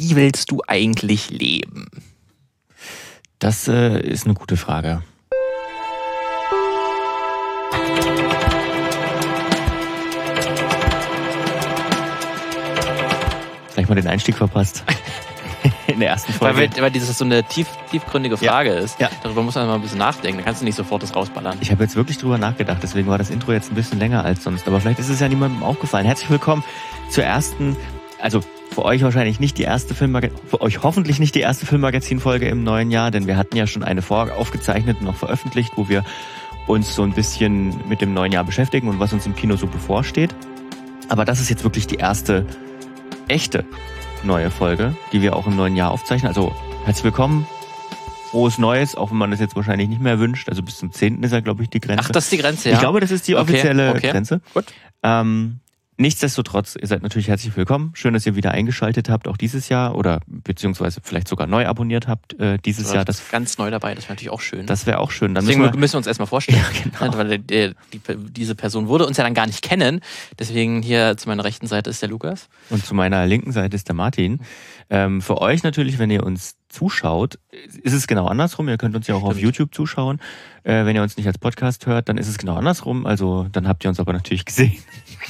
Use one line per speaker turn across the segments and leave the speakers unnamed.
wie willst du eigentlich leben?
Das äh, ist eine gute Frage. Vielleicht mal den Einstieg verpasst. In der ersten Folge.
Weil, weil das so eine tief, tiefgründige Frage
Ja,
ist.
ja.
Darüber muss man mal ein bisschen nachdenken. Da kannst du nicht sofort das rausballern.
Ich habe jetzt wirklich drüber nachgedacht, deswegen war das Intro jetzt ein bisschen länger als sonst. Aber vielleicht ist es ja niemandem aufgefallen. Herzlich willkommen zur ersten, also für euch wahrscheinlich nicht die erste Filmmagazin, für euch hoffentlich nicht die erste Filmmagazin-Folge im neuen Jahr, denn wir hatten ja schon eine vor aufgezeichnet und noch veröffentlicht, wo wir uns so ein bisschen mit dem neuen Jahr beschäftigen und was uns im Kino so bevorsteht. Aber das ist jetzt wirklich die erste echte neue Folge, die wir auch im neuen Jahr aufzeichnen. Also herzlich willkommen. Frohes Neues, auch wenn man das jetzt wahrscheinlich nicht mehr wünscht. Also bis zum 10. ist ja, glaube ich, die Grenze.
Ach, das ist die Grenze, ja?
Ich glaube, das ist die
Okay,
offizielle
okay.
Grenze.
Gut.
Ähm, nichtsdestotrotz, ihr seid natürlich herzlich willkommen. Schön, dass ihr wieder eingeschaltet habt, auch dieses Jahr oder beziehungsweise vielleicht sogar neu abonniert habt äh, dieses
Also
Jahr. Das,
ganz neu dabei, das wäre natürlich auch schön.
das wäre auch schön. Dann
Deswegen
müssen wir,
müssen wir uns erstmal vorstellen.
Ja, genau.
Weil der, die, diese Person würde uns ja dann gar nicht kennen. Deswegen hier zu meiner rechten Seite ist der Lukas.
und zu meiner linken Seite ist der Martin. Ähm, für euch natürlich, wenn ihr uns zuschaut, ist es genau andersrum. Ihr könnt uns ja auch auf
Stimmt.
YouTube zuschauen. Äh, wenn ihr uns nicht als Podcast hört, dann ist es genau andersrum. Also dann habt ihr uns aber natürlich gesehen.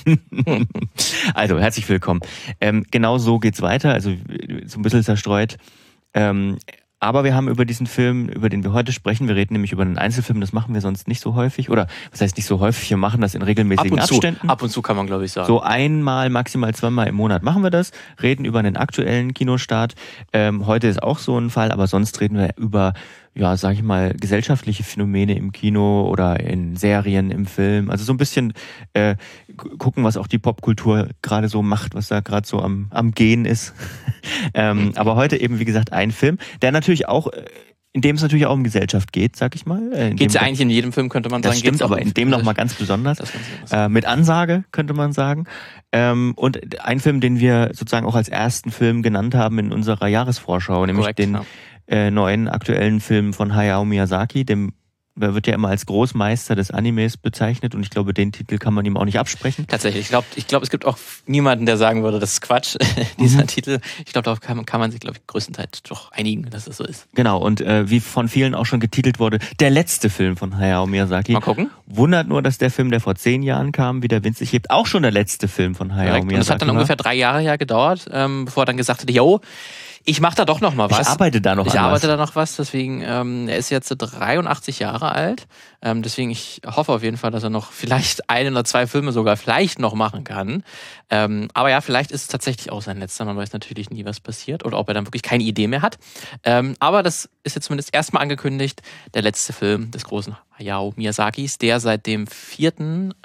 also herzlich willkommen. Ähm, genau so geht's weiter. Also so ein bisschen zerstreut. Ähm, aber wir haben über diesen Film, über den wir heute sprechen, wir reden nämlich über einen Einzelfilm, das machen wir sonst nicht so häufig. Oder was heißt nicht so häufig, wir machen das in
Ab
regelmäßigen
zu.
Abständen.
Ab und zu kann man, glaube ich, sagen.
So einmal, maximal zweimal im Monat machen wir das, reden über einen aktuellen Kinostart. Ähm, heute ist auch so ein Fall, aber sonst reden wir über, ja, sag ich mal, gesellschaftliche Phänomene im Kino oder in Serien, im Film. Also so ein bisschen äh, gu- gucken, was auch die Popkultur gerade so macht, was da gerade so am, am Gehen ist. ähm, aber heute eben, wie gesagt, ein Film, der natürlich auch, äh, in dem es natürlich auch um Gesellschaft geht, sag ich mal. Äh, in
Geht's ja eigentlich in jedem Film, könnte man
das
sagen.
stimmt,
Geht's auch
aber in dem nochmal ganz besonders.
Das sagen.
Äh, mit Ansage, könnte man sagen. Ähm, und ein Film, den wir sozusagen auch als ersten Film genannt haben in unserer Jahresvorschau, nämlich
Korrekt,
den
ja.
Äh, neuen aktuellen Film von Hayao Miyazaki, dem er wird ja immer als Großmeister des Animes bezeichnet und ich glaube, den Titel kann man ihm auch nicht absprechen.
Tatsächlich. Ich glaube, ich glaub, es gibt auch niemanden, der sagen würde, das ist Quatsch, dieser
Mhm.
Titel. Ich glaube, darauf kann, man- kann man sich, glaube ich, größtenteils doch einigen, dass es so ist.
Genau, und äh, wie von vielen auch schon getitelt wurde, der letzte Film von Hayao Miyazaki.
Mal gucken.
Wundert nur, dass der Film, der vor zehn Jahren kam, wie der Wind sich hebt, auch schon der letzte Film von Hayao
Korrekt.
Miyazaki
Und es hat dann
war.
ungefähr drei Jahre ja gedauert, ähm, bevor er dann gesagt hat, yo, ich mache da doch noch mal was.
Ich arbeite da noch
Ich
an
arbeite
was.
da noch was, deswegen, ähm, er ist jetzt 83 Jahre alt. Ähm, deswegen, ich hoffe auf jeden Fall, dass er noch vielleicht ein oder zwei Filme sogar vielleicht noch machen kann. Ähm, aber ja, vielleicht ist es tatsächlich auch sein letzter. Man weiß natürlich nie, was passiert oder ob er dann wirklich keine Idee mehr hat. Ähm, aber das ist jetzt zumindest erstmal angekündigt, der letzte Film des großen Hayao Miyazakis, der seit dem 4.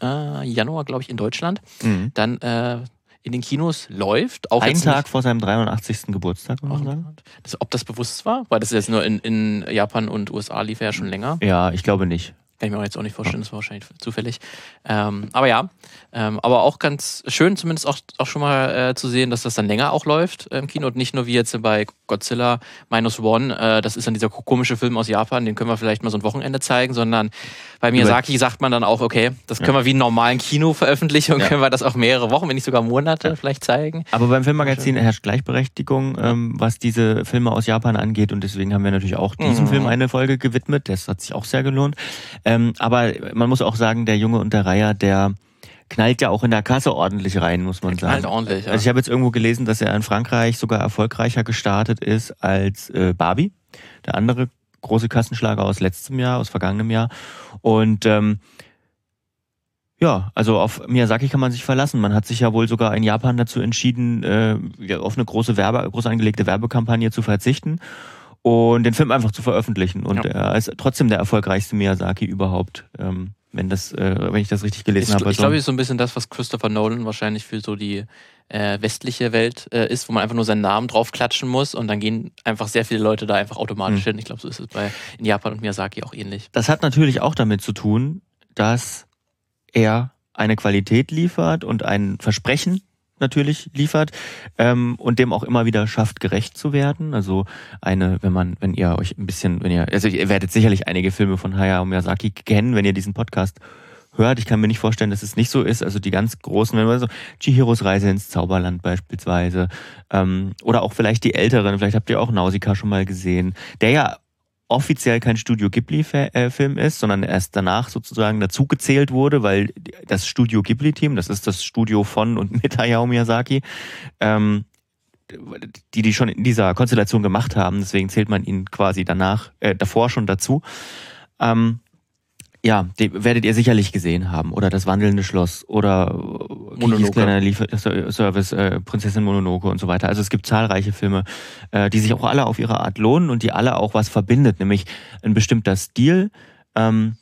Äh, Januar, glaube ich, in Deutschland
Mhm.
dann äh, in den Kinos läuft. Auch
Ein Tag
nicht-
vor seinem 83. Geburtstag, man sagen.
das, ob das bewusst war? Weil das jetzt nur in, in Japan und USA lief er ja schon länger.
Ja, ich glaube nicht.
Kann ich mir auch jetzt auch nicht vorstellen, das war wahrscheinlich zufällig. Ähm, aber ja, ähm, aber auch ganz schön, zumindest auch, auch schon mal äh, zu sehen, dass das dann länger auch läuft äh, im Kino und nicht nur wie jetzt bei Godzilla Minus One. Äh, das ist dann dieser komische Film aus Japan, den können wir vielleicht mal so ein Wochenende zeigen, sondern bei Miyazaki sagt man dann auch, okay, das können wir wie einen normalen Kinoveröffentlichung,
Ja.
können wir das auch mehrere Wochen, wenn nicht sogar Monate vielleicht zeigen.
Aber beim Filmmagazin herrscht Gleichberechtigung, ähm, was diese Filme aus Japan angeht. Und deswegen haben wir natürlich auch diesem
Mhm.
Film eine Folge gewidmet. Das hat sich auch sehr gelohnt. Ähm, aber man muss auch sagen, der Junge und der Reiher, der knallt ja auch in der Kasse ordentlich rein, muss man sagen.
Halt ordentlich, ja.
Also ich habe jetzt irgendwo gelesen, dass er in Frankreich sogar erfolgreicher gestartet ist als äh, Barbie, der andere große Kassenschlager aus letztem Jahr, aus vergangenem Jahr. Und ähm, ja, also auf Miyazaki kann man sich verlassen. Man hat sich ja wohl sogar in Japan dazu entschieden, äh, auf eine große Werbe, groß angelegte Werbekampagne zu verzichten und den Film einfach zu veröffentlichen. Und
Ja.
er ist trotzdem der erfolgreichste Miyazaki überhaupt, ähm, wenn das, äh, wenn ich das richtig gelesen
Ich,
habe.
ich glaube, es ist so ein bisschen das, was Christopher Nolan wahrscheinlich für so die äh, westliche Welt äh, ist, wo man einfach nur seinen Namen draufklatschen muss und dann gehen einfach sehr viele Leute da einfach automatisch
Hm.
hin. Ich glaube, so ist es bei in Japan und Miyazaki auch ähnlich.
Das hat natürlich auch damit zu tun, dass er eine Qualität liefert und ein Versprechen natürlich liefert ähm, und dem auch immer wieder schafft, gerecht zu werden. Also eine, wenn man, wenn ihr euch ein bisschen, wenn ihr, also ihr werdet sicherlich einige Filme von Hayao Miyazaki kennen, wenn ihr diesen Podcast hört. Ich kann mir nicht vorstellen, dass es nicht so ist. Also die ganz großen, wenn man so Chihiros Reise ins Zauberland beispielsweise ähm, oder auch vielleicht die älteren, vielleicht habt ihr auch Nausicaa schon mal gesehen, der ja offiziell kein Studio Ghibli-Film ist, sondern erst danach sozusagen dazugezählt wurde, weil das Studio Ghibli-Team, das ist das Studio von und mit Hayao Miyazaki, ähm, die die schon in dieser Konstellation gemacht haben, deswegen zählt man ihn quasi danach, äh, davor schon dazu. Ähm, ja, die werdet ihr sicherlich gesehen haben. Oder das wandelnde Schloss oder Kikis kleiner Lieferservice, äh, Prinzessin Mononoke und so weiter. Also es gibt zahlreiche Filme, äh, die sich auch alle auf ihre Art lohnen und die alle auch was verbindet, nämlich ein bestimmter Stil, ähm,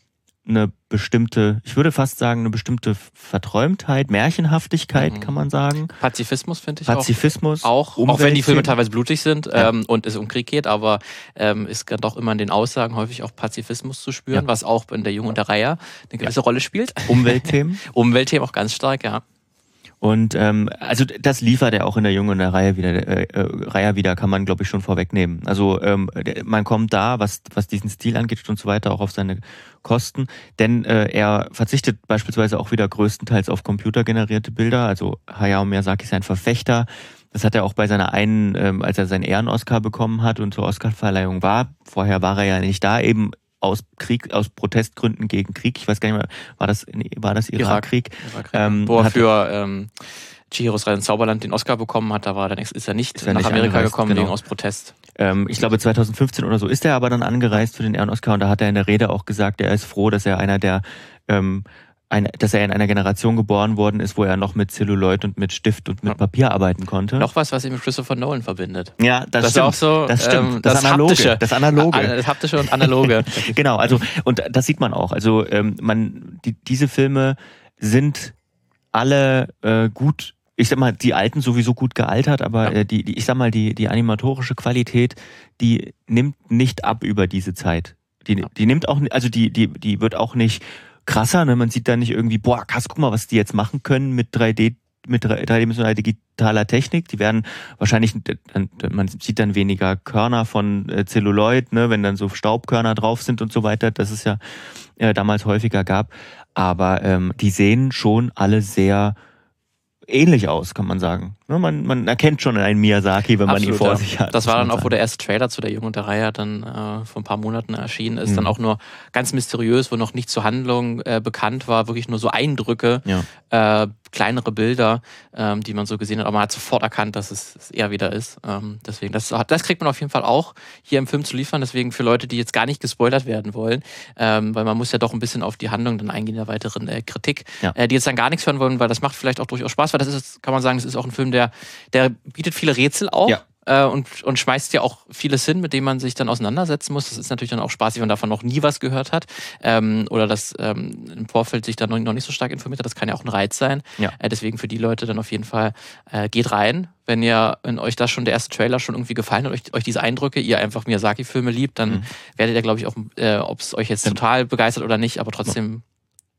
eine bestimmte, ich würde fast sagen, eine bestimmte Verträumtheit, Märchenhaftigkeit, mhm. kann man sagen.
Pazifismus finde ich
Pazifismus,
auch. Auch, auch wenn die Filme teilweise blutig sind ja. ähm, und es um Krieg geht, aber ähm, ist doch immer in den Aussagen häufig auch Pazifismus zu spüren, ja. was auch in der Jung und der Reihe eine gewisse ja. Rolle spielt.
Umweltthemen.
Umweltthemen auch ganz stark, ja.
Und ähm, also das liefert er auch in der Jungen Reihe wieder, äh, äh, Reihe wieder, kann man glaube ich schon vorwegnehmen. Also ähm, man kommt da, was was diesen Stil angeht und so weiter, auch auf seine Kosten, denn äh, er verzichtet beispielsweise auch wieder größtenteils auf computergenerierte Bilder. Also Hayao Miyazaki ist ein Verfechter. Das hat er auch bei seiner einen, ähm, als er seinen Ehren-Oscar bekommen hat und zur Oscarverleihung war. Vorher war er ja nicht da, eben aus Krieg, aus Protestgründen gegen Krieg. Ich weiß gar nicht mehr, war das, war das Irakkrieg?
Irak, ähm, Wo er für ähm, Chihiros Reise ins Zauberland den Oscar bekommen hat, da war dann ist er nicht ist er nach nicht Amerika gekommen genau. wegen aus Protest.
Ähm, ich glaube 2015 oder so ist er aber dann angereist für den Ehren-Oscar und da hat er in der Rede auch gesagt, er ist froh, dass er einer der ähm, ein, dass er in einer Generation geboren worden ist, wo er noch mit Celluloid und mit Stift und mit Papier arbeiten konnte.
Noch was, was ihn mit Christopher Nolan verbindet.
Ja, das, das stimmt.
Ist auch so,
das stimmt. Ähm, das, das, Analoge. Haptische.
Das Analoge. Das Haptische und Analoge.
genau, also und das sieht man auch. Also ähm, man, die, diese Filme sind alle äh, gut ich sag mal, die alten sowieso gut gealtert, aber ja. äh, die, die, ich sag mal, die, die animatorische Qualität, die nimmt nicht ab über diese Zeit. Die, ja. die nimmt auch, also die, die, die wird auch nicht krasser. Ne? Man sieht da nicht irgendwie, boah, krass, guck mal, was die jetzt machen können mit 3D mit dreidimensionaler digitaler Technik. Die werden wahrscheinlich, man sieht dann weniger Körner von äh, Zelluloid, ne, wenn dann so Staubkörner drauf sind und so weiter, das es ja äh, damals häufiger gab. Aber ähm, die sehen schon alle sehr ähnlich aus, kann man sagen. Ne, man, man erkennt schon einen Miyazaki, wenn Absolut, man ihn vor ja. sich hat.
Das war dann auch, wo der erste Trailer zu der Jungen und der Reihe dann äh, vor ein paar Monaten erschienen ist. Mhm. Dann auch nur ganz mysteriös, wo noch nicht zur Handlung äh, bekannt war, wirklich nur so Eindrücke, ja. äh, kleinere Bilder, ähm, die man so gesehen hat. Aber man hat sofort erkannt, dass es, es er wieder ist. Ähm, deswegen, das, das kriegt man auf jeden Fall auch hier im Film zu liefern. Deswegen für Leute, die jetzt gar nicht gespoilert werden wollen, ähm, weil man muss ja doch ein bisschen auf die Handlung dann eingehen der weiteren äh, Kritik, ja. äh, die jetzt dann gar nichts hören wollen, weil das macht vielleicht auch durchaus Spaß, weil das ist, kann man sagen, das ist auch ein Film, der, der bietet viele Rätsel auch. Ja äh, und, und schmeißt ja auch vieles hin, mit dem man sich dann auseinandersetzen muss. Das ist natürlich dann auch spaßig, wenn man davon noch nie was gehört hat ähm, oder das ähm, im Vorfeld sich dann noch, noch nicht so stark informiert hat. Das kann ja auch ein Reiz sein. Ja. Äh, deswegen für die Leute dann auf jeden Fall äh, geht rein. Wenn ihr, wenn euch das schon der erste Trailer schon irgendwie gefallen hat, euch, euch diese Eindrücke, ihr einfach Miyazaki-Filme liebt, dann mhm. werdet ihr, glaube ich, auch, äh, ob es euch jetzt total begeistert oder nicht, aber trotzdem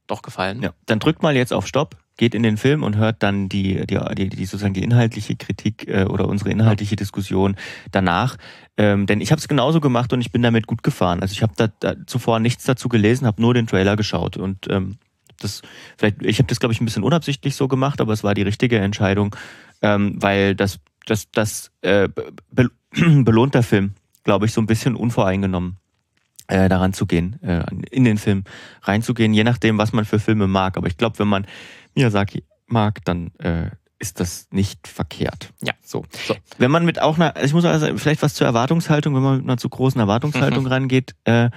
doch gefallen.
Ja, dann drückt mal jetzt auf Stopp, geht in den Film und hört dann die, die, die, die sozusagen die inhaltliche Kritik äh, oder unsere inhaltliche Diskussion danach. Ähm, denn ich habe es genauso gemacht und ich bin damit gut gefahren. Also ich habe da, da zuvor nichts dazu gelesen, habe nur den Trailer geschaut und ähm, das vielleicht ich habe das glaube ich ein bisschen unabsichtlich so gemacht, aber es war die richtige Entscheidung, ähm, weil das das das äh, be belohnt der Film, glaube ich, so ein bisschen unvoreingenommen äh, daran zu gehen, äh, in den Film reinzugehen, je nachdem, was man für Filme mag. Aber ich glaube, wenn man Miyazaki mag, dann äh, ist das nicht verkehrt.
Ja.
So. so. Wenn man mit auch einer, ich muss also vielleicht was zur Erwartungshaltung, wenn man mit einer zu großen Erwartungshaltung mhm. rangeht, äh,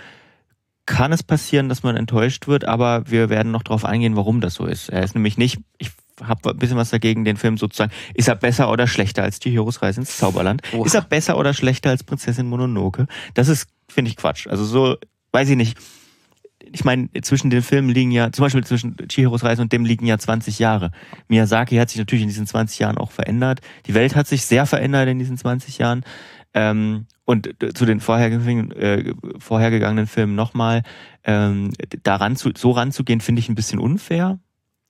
kann es passieren, dass man enttäuscht wird, aber wir werden noch darauf eingehen, warum das so ist. Er ist nämlich nicht, ich habe ein bisschen was dagegen, den Film sozusagen, ist er besser oder schlechter als die Heroes Reise ins Zauberland? Oha. Ist er besser oder schlechter als Prinzessin Mononoke? Das ist, finde ich, Quatsch. Also so, weiß ich nicht ich meine, zwischen den Filmen liegen ja, zum Beispiel zwischen Chihiros Reise und dem liegen ja 20 Jahre. Miyazaki hat sich natürlich in diesen 20 Jahren auch verändert. Die Welt hat sich sehr verändert in diesen 20 Jahren. Ähm, und zu den vorhergegangenen, äh, vorhergegangenen Filmen nochmal, ähm, daran zu, so ranzugehen, finde ich ein bisschen unfair.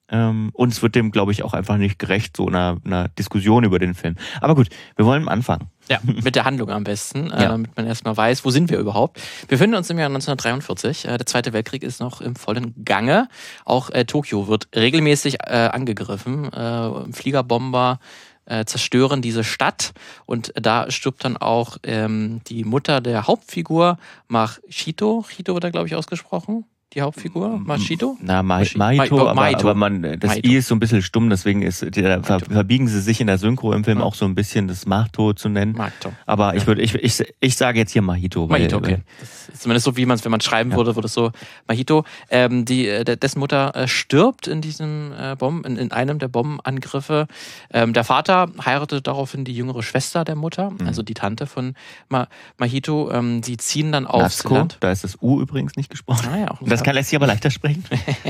Ähm, und es wird dem, glaube ich, auch einfach nicht gerecht, so einer, einer Diskussion über den Film. Aber gut, wir wollen anfangen.
Ja, mit der Handlung am besten, äh, ja. damit man erstmal weiß, wo sind wir überhaupt. Wir befinden uns im Jahr 1943. Äh, der Zweite Weltkrieg ist noch im vollen Gange. Auch äh, Tokio wird regelmäßig äh, angegriffen. Äh, Fliegerbomber äh, zerstören diese Stadt und da stirbt dann auch ähm, die Mutter der Hauptfigur, Machito. Chito wird da, glaube ich, ausgesprochen die Hauptfigur? Machito?
Na, Ma Mahito, Mahito, aber, aber man, das Mahito. I ist so ein bisschen stumm, deswegen ist, da ver verbiegen sie sich in der Synchro im Film ja. auch so ein bisschen das Mahto zu nennen. Mahito. Aber ich würde, ich, ich, ich sage jetzt hier Mahito.
Mahito, okay. Das ist zumindest so, wie man es, wenn man schreiben ja. würde, würde es so Mahito. Ähm, die, äh, dessen Mutter äh, stirbt in diesem äh, Bomben, in, in, einem der Bombenangriffe. Ähm, der Vater heiratet daraufhin die jüngere Schwester der Mutter, mhm. also die Tante von Ma Mahito. Ähm, die ziehen dann aufs
Natsuko, Land. Da ist das U übrigens nicht gesprochen. Ah, ja, auch das kann lässt sich aber leichter sprechen.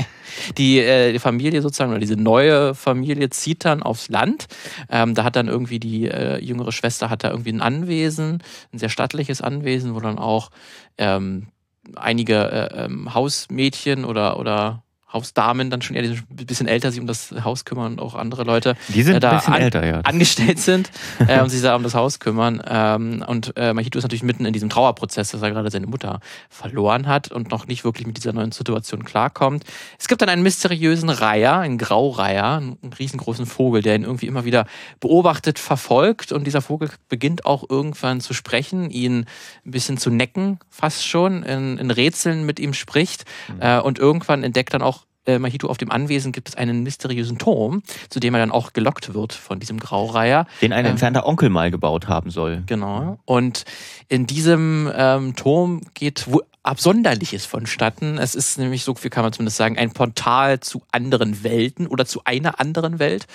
die, äh, die Familie sozusagen, oder diese neue Familie zieht dann aufs Land. Ähm, da hat dann irgendwie die äh, jüngere Schwester hat da irgendwie ein Anwesen, ein sehr stattliches Anwesen, wo dann auch ähm, einige äh, ähm, Hausmädchen oder, oder Hausdamen dann schon eher ein bisschen älter sich um das Haus kümmern und auch andere Leute
die sind äh, da ein bisschen an, älter, ja.
angestellt sind äh, und sich da um das Haus kümmern. Ähm, und äh, Mahito ist natürlich mitten in diesem Trauerprozess, dass er gerade seine Mutter verloren hat und noch nicht wirklich mit dieser neuen Situation klarkommt. Es gibt dann einen mysteriösen Reiher, einen Graureiher, einen riesengroßen Vogel, der ihn irgendwie immer wieder beobachtet, verfolgt und dieser Vogel beginnt auch irgendwann zu sprechen, ihn ein bisschen zu necken, fast schon, in, in Rätseln mit ihm spricht mhm. äh, und irgendwann entdeckt dann auch äh, Mahito auf dem Anwesen gibt es einen mysteriösen Turm, zu dem er dann auch gelockt wird von diesem Graureiher.
Den ein ähm, entfernter Onkel mal gebaut haben soll.
Genau. Und in diesem ähm, Turm geht wo Absonderliches vonstatten. Es ist nämlich, so viel kann man zumindest sagen, ein Portal zu anderen Welten oder zu einer anderen Welt.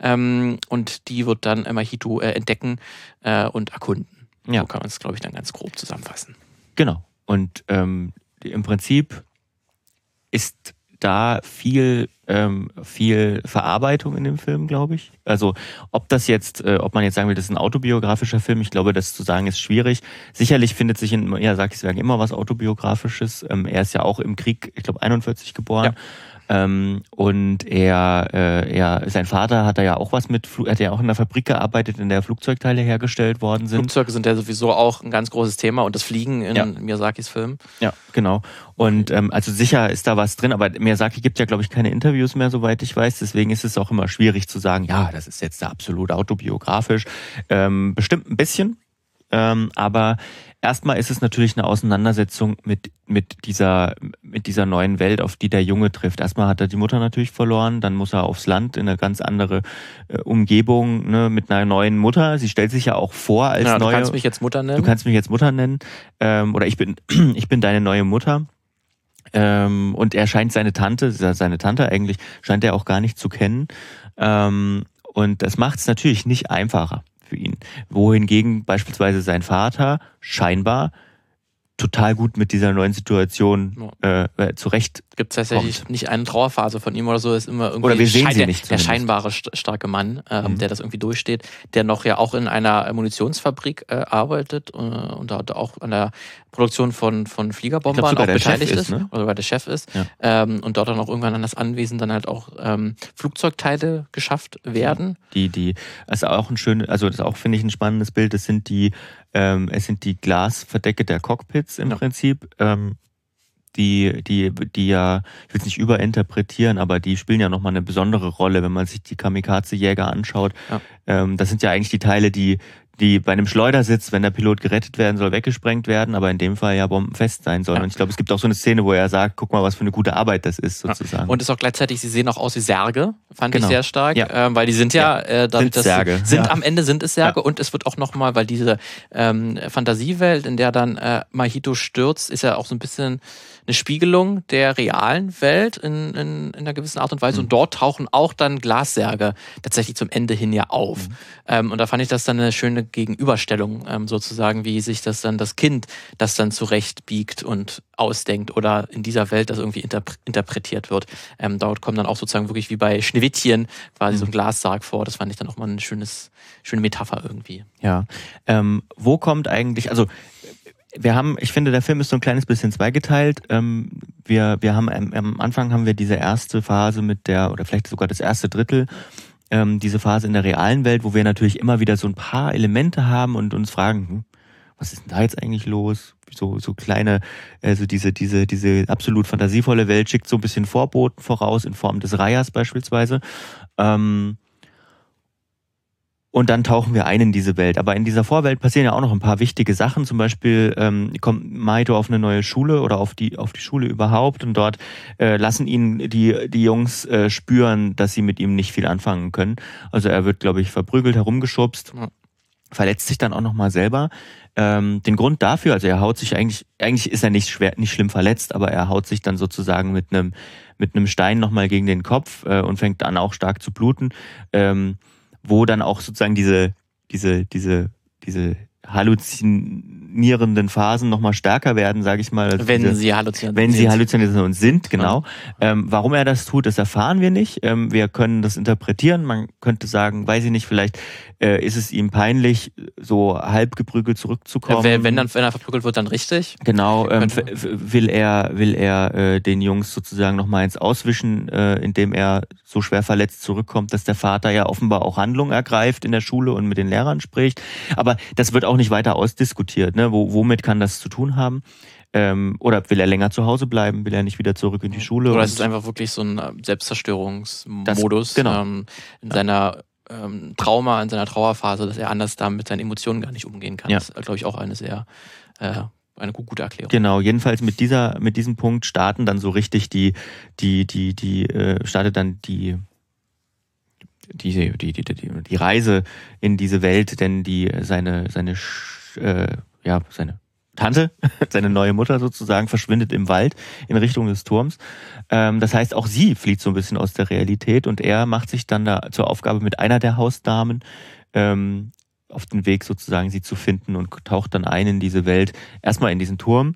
Ähm, und die wird dann Mahito äh, entdecken äh, und erkunden. Ja. So kann man es, glaube ich, dann ganz grob zusammenfassen.
Genau. Und ähm, im Prinzip ist da viel, ähm, viel Verarbeitung in dem Film, glaube ich. Also ob das jetzt, äh, ob man jetzt sagen will, das ist ein autobiografischer Film, ich glaube, das zu sagen ist schwierig. Sicherlich findet sich in ja, Sarkisberg immer was autobiografisches. Ähm, er ist ja auch im Krieg, ich glaube, 41 geboren. Ja. Ähm, und er, äh, er, sein Vater hat da ja auch was mit, hat ja auch in der Fabrik gearbeitet, in der Flugzeugteile hergestellt worden sind.
Flugzeuge sind ja sowieso auch ein ganz großes Thema und das Fliegen in ja. Miyazakis Film.
Ja, genau. Und ähm, also sicher ist da was drin, aber Miyazaki gibt ja, glaube ich, keine Interviews mehr, soweit ich weiß. Deswegen ist es auch immer schwierig zu sagen, ja, das ist jetzt da absolut autobiografisch. Ähm, bestimmt ein bisschen, ähm, aber erstmal ist es natürlich eine Auseinandersetzung mit, mit, dieser, mit dieser neuen Welt, auf die der Junge trifft. Erstmal hat er die Mutter natürlich verloren, dann muss er aufs Land in eine ganz andere äh, Umgebung ne, mit einer neuen Mutter. Sie stellt sich ja auch vor als ja, neue.
Du kannst mich jetzt Mutter nennen.
Du kannst mich jetzt Mutter nennen. Ähm, oder ich bin, ich bin deine neue Mutter. Ähm, und er scheint seine Tante, seine Tante eigentlich, scheint er auch gar nicht zu kennen. Ähm, und das macht es natürlich nicht einfacher für ihn. Wohingegen beispielsweise sein Vater scheinbar total gut mit dieser neuen Situation äh, äh, zurecht.
Gibt es tatsächlich kommt. nicht eine Trauerphase von ihm oder so, ist immer irgendwie
oder wir sehen sie nicht
der, der scheinbare starke Mann, äh, mhm. der das irgendwie durchsteht, der noch ja auch in einer Munitionsfabrik äh, arbeitet äh, und da auch an der Produktion von, von Fliegerbombern
glaub, auch beteiligt ist, ist ne?
oder sogar der Chef ist ja. ähm, und dort dann auch irgendwann an das Anwesen dann halt auch ähm, Flugzeugteile geschafft werden.
Die, die, also auch ein schönes, also das ist auch finde ich ein spannendes Bild. Das sind die, ähm, es sind die Glasverdecke der Cockpits im ja. Prinzip. Ähm, die, die, die ja, ich will es nicht überinterpretieren, aber die spielen ja nochmal eine besondere Rolle, wenn man sich die Kamikaze-Jäger anschaut. Ja. Ähm, das sind ja eigentlich die Teile, die die bei einem Schleudersitz, wenn der Pilot gerettet werden soll, weggesprengt werden, aber in dem Fall ja bombenfest sein sollen. Ja. Und ich glaube, es gibt auch so eine Szene, wo er sagt, guck mal, was für eine gute Arbeit das ist, sozusagen.
Ja. Und ist auch gleichzeitig, sie sehen auch aus wie Särge, fand genau. ich sehr stark, ja. ähm, weil die sind ja, äh,
dadurch, sind Särge.
sind am Ende sind es Särge und es wird auch nochmal, weil diese ähm, Fantasiewelt, in der dann äh, Mahito stürzt, ist ja auch so ein bisschen eine Spiegelung der realen Welt in, in, in einer gewissen Art und Weise. Mhm. Und dort tauchen auch dann Glassärge tatsächlich zum Ende hin ja auf. Mhm. Ähm, und da fand ich das dann eine schöne Gegenüberstellung, ähm, sozusagen, wie sich das dann das Kind das dann zurechtbiegt und ausdenkt oder in dieser Welt das irgendwie interp interpretiert wird. Ähm, dort kommt dann auch sozusagen wirklich wie bei Schneewittchen quasi mhm. so ein mhm. Glassarg vor. Das fand ich dann auch mal eine schönes, schöne Metapher irgendwie.
Ja. Ähm, wo kommt eigentlich, also wir haben, ich finde, der Film ist so ein kleines bisschen zweigeteilt. Ähm, wir, wir haben am, am Anfang haben wir diese erste Phase mit der, oder vielleicht sogar das erste Drittel, ähm, diese Phase in der realen Welt, wo wir natürlich immer wieder so ein paar Elemente haben und uns fragen, hm, was ist denn da jetzt eigentlich los? So, so kleine, also diese, diese, diese absolut fantasievolle Welt schickt so ein bisschen Vorboten voraus in Form des Reihers beispielsweise. Ähm, und dann tauchen wir ein in diese Welt. Aber in dieser Vorwelt passieren ja auch noch ein paar wichtige Sachen. Zum Beispiel ähm, kommt Maito auf eine neue Schule oder auf die, auf die Schule überhaupt und dort äh, lassen ihn die, die Jungs äh, spüren, dass sie mit ihm nicht viel anfangen können. Also er wird, glaube ich, verprügelt, herumgeschubst, verletzt sich dann auch nochmal selber. Ähm, den Grund dafür, also er haut sich eigentlich, eigentlich ist er nicht schwer, nicht schlimm verletzt, aber er haut sich dann sozusagen mit einem mit einem Stein nochmal gegen den Kopf äh, und fängt an auch stark zu bluten. Ähm, wo dann auch sozusagen diese, diese, diese, diese halluzinierenden Phasen nochmal stärker werden, sage ich mal.
Also wenn diese, sie halluzinieren
Wenn sie halluzinieren sind, genau. Ja. Ähm, warum er das tut, das erfahren wir nicht. Ähm, wir können das interpretieren. Man könnte sagen, weiß ich nicht, vielleicht äh, ist es ihm peinlich, so halb geprügelt zurückzukommen.
Wenn, wenn, dann, wenn er verprügelt wird, dann richtig.
Genau, ähm, will er, will er äh, den Jungs sozusagen nochmal ins Auswischen, äh, indem er so schwer verletzt zurückkommt, dass der Vater ja offenbar auch Handlung ergreift in der Schule und mit den Lehrern spricht. Aber das wird auch nicht weiter ausdiskutiert. Ne? Wo, womit kann das zu tun haben? Ähm, oder will er länger zu Hause bleiben? Will er nicht wieder zurück in die Schule?
Oder es ist einfach wirklich so ein äh, Selbstzerstörungsmodus
das, genau.
ähm, in seiner ähm, Trauma, in seiner Trauerphase, dass er anders da mit seinen Emotionen gar nicht umgehen kann. Ja. Das ist, glaube ich, auch eine sehr äh, eine gute Erklärung.
Genau, jedenfalls mit dieser, mit diesem Punkt starten dann so richtig die, die, die, die, äh, startet dann die, die, die, die, die, Reise in diese Welt, denn die seine, seine, äh, ja, seine Tante, seine neue Mutter sozusagen, verschwindet im Wald in Richtung des Turms. Ähm, das heißt, auch sie flieht so ein bisschen aus der Realität und er macht sich dann da zur Aufgabe mit einer der Hausdamen ähm, auf den Weg sozusagen, sie zu finden und taucht dann ein in diese Welt, erstmal in diesen Turm,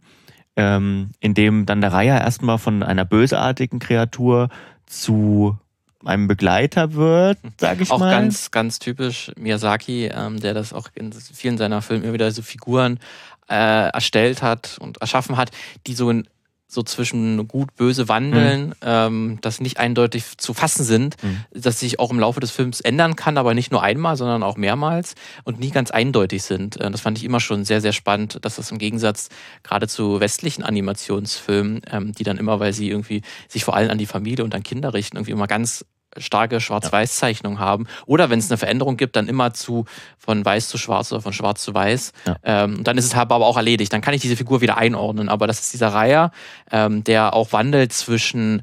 ähm, in dem dann der Reiher erstmal von einer bösartigen Kreatur zu einem Begleiter wird, sage ich
auch
mal.
Auch ganz, ganz typisch Miyazaki, ähm, der das auch in vielen seiner Filme immer wieder so Figuren äh, erstellt hat und erschaffen hat, die so in so zwischen gut, böse wandeln, mhm. ähm, das nicht eindeutig zu fassen sind, mhm. dass sich auch im Laufe des Films ändern kann, aber nicht nur einmal, sondern auch mehrmals und nie ganz eindeutig sind. Äh, das fand ich immer schon sehr, sehr spannend, dass das im Gegensatz gerade zu westlichen Animationsfilmen, ähm, die dann immer, weil sie irgendwie sich vor allem an die Familie und an Kinder richten, irgendwie immer ganz starke Schwarz-Weiß-Zeichnung haben. Oder wenn es eine Veränderung gibt, dann immer zu von weiß zu schwarz oder von schwarz zu weiß. Ja. Ähm, dann ist es aber auch erledigt. Dann kann ich diese Figur wieder einordnen. Aber das ist dieser Reiher, ähm, der auch wandelt zwischen,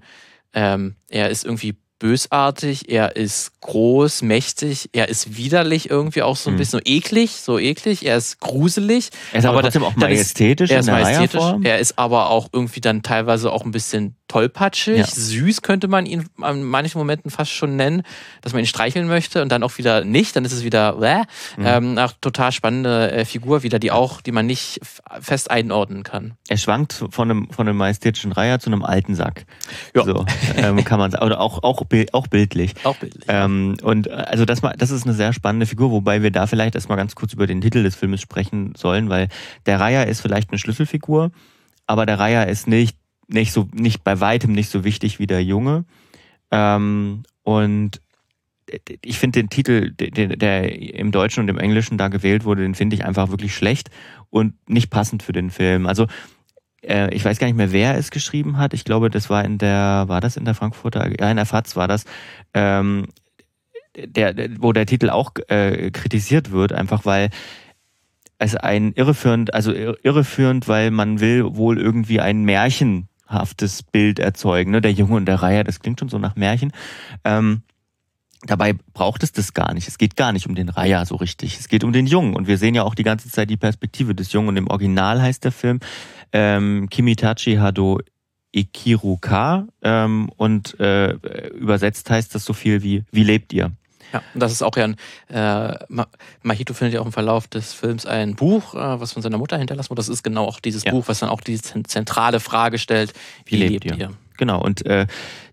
ähm, er ist irgendwie bösartig, er ist groß, mächtig, er ist widerlich irgendwie auch so ein mhm. bisschen so eklig, so eklig, er ist gruselig.
Er ist aber, aber trotzdem auch majestätisch.
Ist, er ist majestätisch, er ist aber auch irgendwie dann teilweise auch ein bisschen tollpatschig, ja. süß könnte man ihn an manchen Momenten fast schon nennen, dass man ihn streicheln möchte und dann auch wieder nicht, dann ist es wieder äh, mhm. ähm, eine total spannende äh, Figur wieder, die auch, die man nicht fest einordnen kann.
Er schwankt von einem, von einem majestätischen Reiher zu einem alten Sack. Ja. So ähm, kann man sagen. Oder auch, auch, auch bildlich.
Auch bildlich.
Ähm, und äh, also das, das ist eine sehr spannende Figur, wobei wir da vielleicht erstmal ganz kurz über den Titel des Filmes sprechen sollen, weil der Reiher ist vielleicht eine Schlüsselfigur, aber der Reiher ist nicht nicht so, nicht bei weitem nicht so wichtig wie der Junge. Ähm, und ich finde den Titel, der, der, im Deutschen und im Englischen da gewählt wurde, den finde ich einfach wirklich schlecht und nicht passend für den Film. Also äh, ich weiß gar nicht mehr, wer es geschrieben hat. Ich glaube, das war in der, war das in der Frankfurter, ja, in der FAZ war das, ähm, der, wo der Titel auch äh, kritisiert wird, einfach weil es ein irreführend, also irreführend, weil man will wohl irgendwie ein Märchen haftes Bild erzeugen. Ne? Der Junge und der Reiher, das klingt schon so nach Märchen. Ähm, dabei braucht es das gar nicht. Es geht gar nicht um den Reiher so richtig. Es geht um den Jungen. Und wir sehen ja auch die ganze Zeit die Perspektive des Jungen. Und im Original heißt der Film ähm, Kimitachi Hado Ikiruka. Ähm, und äh, übersetzt heißt das so viel wie Wie lebt ihr?
Ja, und das ist auch ja ein, äh, Mahito findet ja auch im Verlauf des Films ein Buch, äh, was von seiner Mutter hinterlassen wurde. Das ist genau auch dieses ja. Buch, was dann auch die zentrale Frage stellt, wie, wie lebt, lebt ihr? ihr?
genau. Und äh,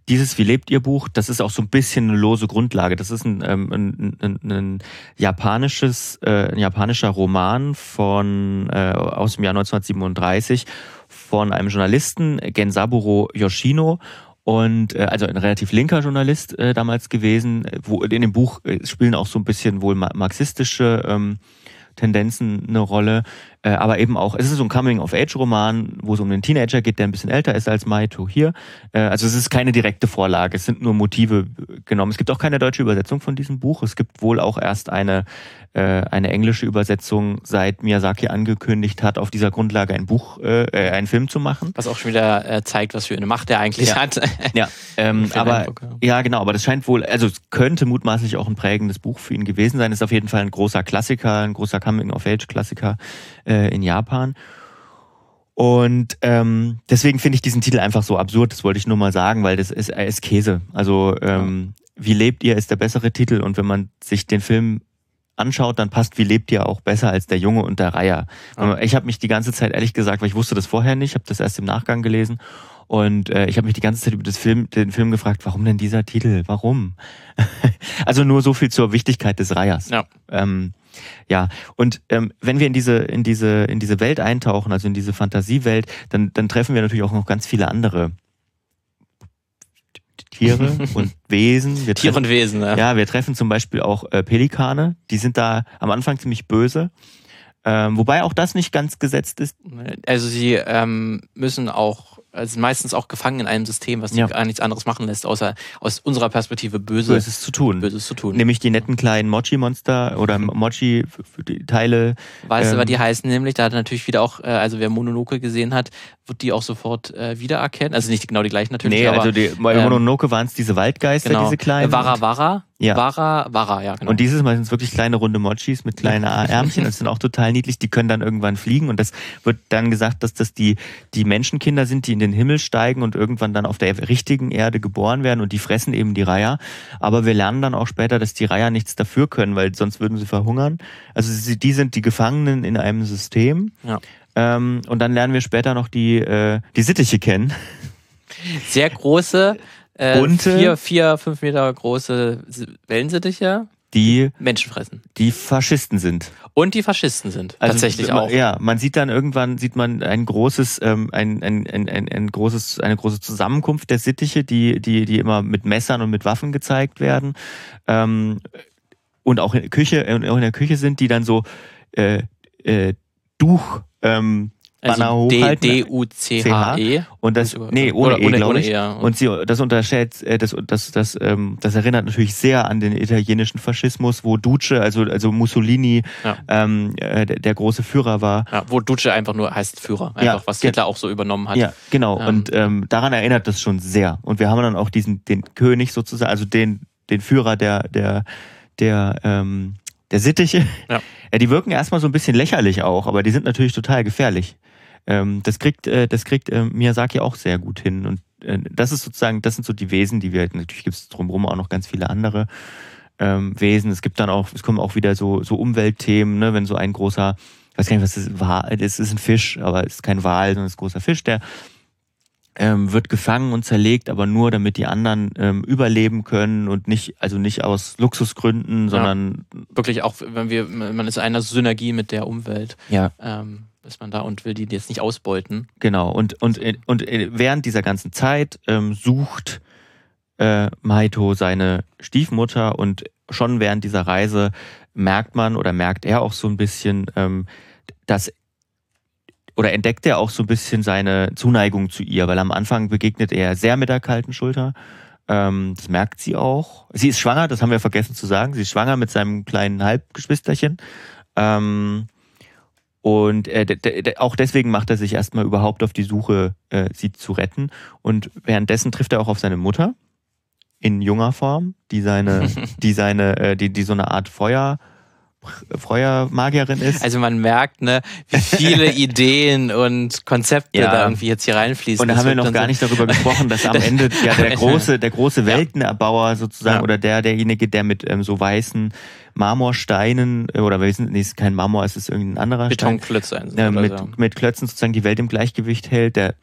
dieses Wie lebt ihr Buch, das ist auch so ein bisschen eine lose Grundlage. Das ist ein, ähm, ein, ein, ein japanisches, äh, ein japanischer Roman von äh, aus dem Jahr 1937 von einem Journalisten Gensaburo Yoshino und äh, also ein relativ linker Journalist äh, damals gewesen, wo in dem Buch äh, spielen auch so ein bisschen wohl marxistische ähm, Tendenzen eine Rolle. Äh, aber eben auch, es ist so ein Coming-of-Age-Roman, wo es um einen Teenager geht, der ein bisschen älter ist als Maito hier. Äh, also es ist keine direkte Vorlage, es sind nur Motive genommen. Es gibt auch keine deutsche Übersetzung von diesem Buch. Es gibt wohl auch erst eine, äh, eine englische Übersetzung, seit Miyazaki angekündigt hat, auf dieser Grundlage ein Buch, äh, äh einen Film zu machen.
Was auch schon wieder äh, zeigt, was für eine Macht er eigentlich
ja.
hat.
ja, ähm, aber Eindruck, ja. ja. genau, aber das scheint wohl, also es könnte mutmaßlich auch ein prägendes Buch für ihn gewesen sein. Ist auf jeden Fall ein großer Klassiker, ein großer Coming-of-Age-Klassiker äh, in Japan. Und ähm, deswegen finde ich diesen Titel einfach so absurd, das wollte ich nur mal sagen, weil das ist, ist Käse. Also ähm, Wie lebt ihr ist der bessere Titel und wenn man sich den Film anschaut, dann passt Wie lebt ihr auch besser als der Junge und der Reiher. Ich habe mich die ganze Zeit ehrlich gesagt, weil ich wusste das vorher nicht, habe das erst im Nachgang gelesen und äh, ich habe mich die ganze Zeit über das Film, den Film gefragt, warum denn dieser Titel? Warum? also nur so viel zur Wichtigkeit des Reihers. Ja. Ähm, ja, und ähm, wenn wir in diese, in diese, in diese Welt eintauchen, also in diese Fantasiewelt, dann, dann treffen wir natürlich auch noch ganz viele andere Tiere und Wesen.
Wir Tiere und Wesen,
ja. Ja, wir treffen zum Beispiel auch äh, Pelikane, die sind da am Anfang ziemlich böse. Ähm, wobei auch das nicht ganz gesetzt ist.
Also sie ähm, müssen auch also meistens auch gefangen in einem System, was ja. gar nichts anderes machen lässt, außer aus unserer Perspektive böse,
Böses zu tun.
Böses zu tun.
Nämlich die netten kleinen Mochi-Monster oder Mochi-Teile.
Weißt ähm, du, was die heißen nämlich? Da hat natürlich wieder auch, äh, also wer Mononoke gesehen hat, wird die auch sofort äh, wiedererkennen. Also nicht genau die gleichen natürlich.
Nee, aber, also die, bei ähm, Mononoke waren es diese Waldgeister, genau. diese kleinen.
Wara Wara.
Ja.
Wara, Wara, ja,
genau. Und dieses Mal sind es wirklich kleine runde Mochis mit kleinen Ärmchen. Das sind auch total niedlich. Die können dann irgendwann fliegen. Und das wird dann gesagt, dass das die, die Menschenkinder sind, die in den Himmel steigen und irgendwann dann auf der richtigen Erde geboren werden. Und die fressen eben die Reiher. Aber wir lernen dann auch später, dass die Reiher nichts dafür können, weil sonst würden sie verhungern. Also sie, die sind die Gefangenen in einem System. Ja. Ähm, und dann lernen wir später noch die, äh, die Sittiche kennen.
Sehr große, äh, Bunte, vier, vier, fünf Meter große Wellensittiche.
Die
Menschen fressen.
Die Faschisten sind.
Und die Faschisten sind. Also, tatsächlich auch.
Ja, man sieht dann irgendwann, sieht man ein großes, ähm, ein, ein, ein, ein, ein großes, eine große Zusammenkunft der Sittiche, die, die, die immer mit Messern und mit Waffen gezeigt werden. Ähm, und auch in der Küche, auch in der Küche sind, die dann so äh, äh, Duch ähm,
also D-U-C-H-E.
Und das, nee, ohne Oder, E, glaube ich. E, ja. Und sie, das unterstellt, äh, das, das, das, ähm, das erinnert natürlich sehr an den italienischen Faschismus, wo Duce, also, also Mussolini, ja. ähm, äh, der, der, große Führer war.
Ja, wo Duce einfach nur heißt Führer, einfach, ja, was Hitler auch so übernommen hat.
Ja, genau. Ähm. Und ähm, daran erinnert das schon sehr. Und wir haben dann auch diesen, den König sozusagen, also den, den Führer der, der, der, ähm, der Sittiche. Ja. ja. Die wirken erstmal so ein bisschen lächerlich auch, aber die sind natürlich total gefährlich. Ähm, das kriegt, äh, das kriegt äh, Miyazaki auch sehr gut hin. Und äh, das ist sozusagen, das sind so die Wesen, die wir, natürlich gibt es drumherum auch noch ganz viele andere ähm, Wesen. Es gibt dann auch, es kommen auch wieder so, so Umweltthemen, ne, wenn so ein großer, ich weiß gar nicht, was das ist, es ist ein Fisch, aber es ist kein Wal, sondern es ist ein großer Fisch, der ähm, wird gefangen und zerlegt, aber nur damit die anderen ähm, überleben können und nicht, also nicht aus Luxusgründen, sondern
ja, wirklich auch, wenn wir, man ist in einer Synergie mit der Umwelt.
Ja.
Ähm, ist man da und will die jetzt nicht ausbeuten.
Genau, und, und, und während dieser ganzen Zeit ähm, sucht äh, Maito seine Stiefmutter und schon während dieser Reise merkt man oder merkt er auch so ein bisschen, ähm, dass oder entdeckt er auch so ein bisschen seine Zuneigung zu ihr, weil am Anfang begegnet er sehr mit der kalten Schulter. Ähm, das merkt sie auch. Sie ist schwanger, das haben wir vergessen zu sagen. Sie ist schwanger mit seinem kleinen Halbgeschwisterchen. Ähm, und äh, auch deswegen macht er sich erstmal überhaupt auf die Suche, äh, sie zu retten. Und währenddessen trifft er auch auf seine Mutter in junger Form, die seine, die seine, äh, die, die so eine Art Feuer Feuermagierin ist.
Also man merkt, ne, wie viele Ideen und Konzepte ja. da irgendwie jetzt hier reinfließen.
Und da haben wir noch gar nicht darüber gesprochen, dass am Ende ja der große, der große Weltenerbauer sozusagen ja. oder der, derjenige, der mit ähm, so weißen Marmorsteinen äh, oder wir wissen, nee, es ist kein Marmor, es ist irgendein anderer
Betonklötze
Stein, äh, mit, so. mit Klötzen sozusagen die Welt im Gleichgewicht hält, der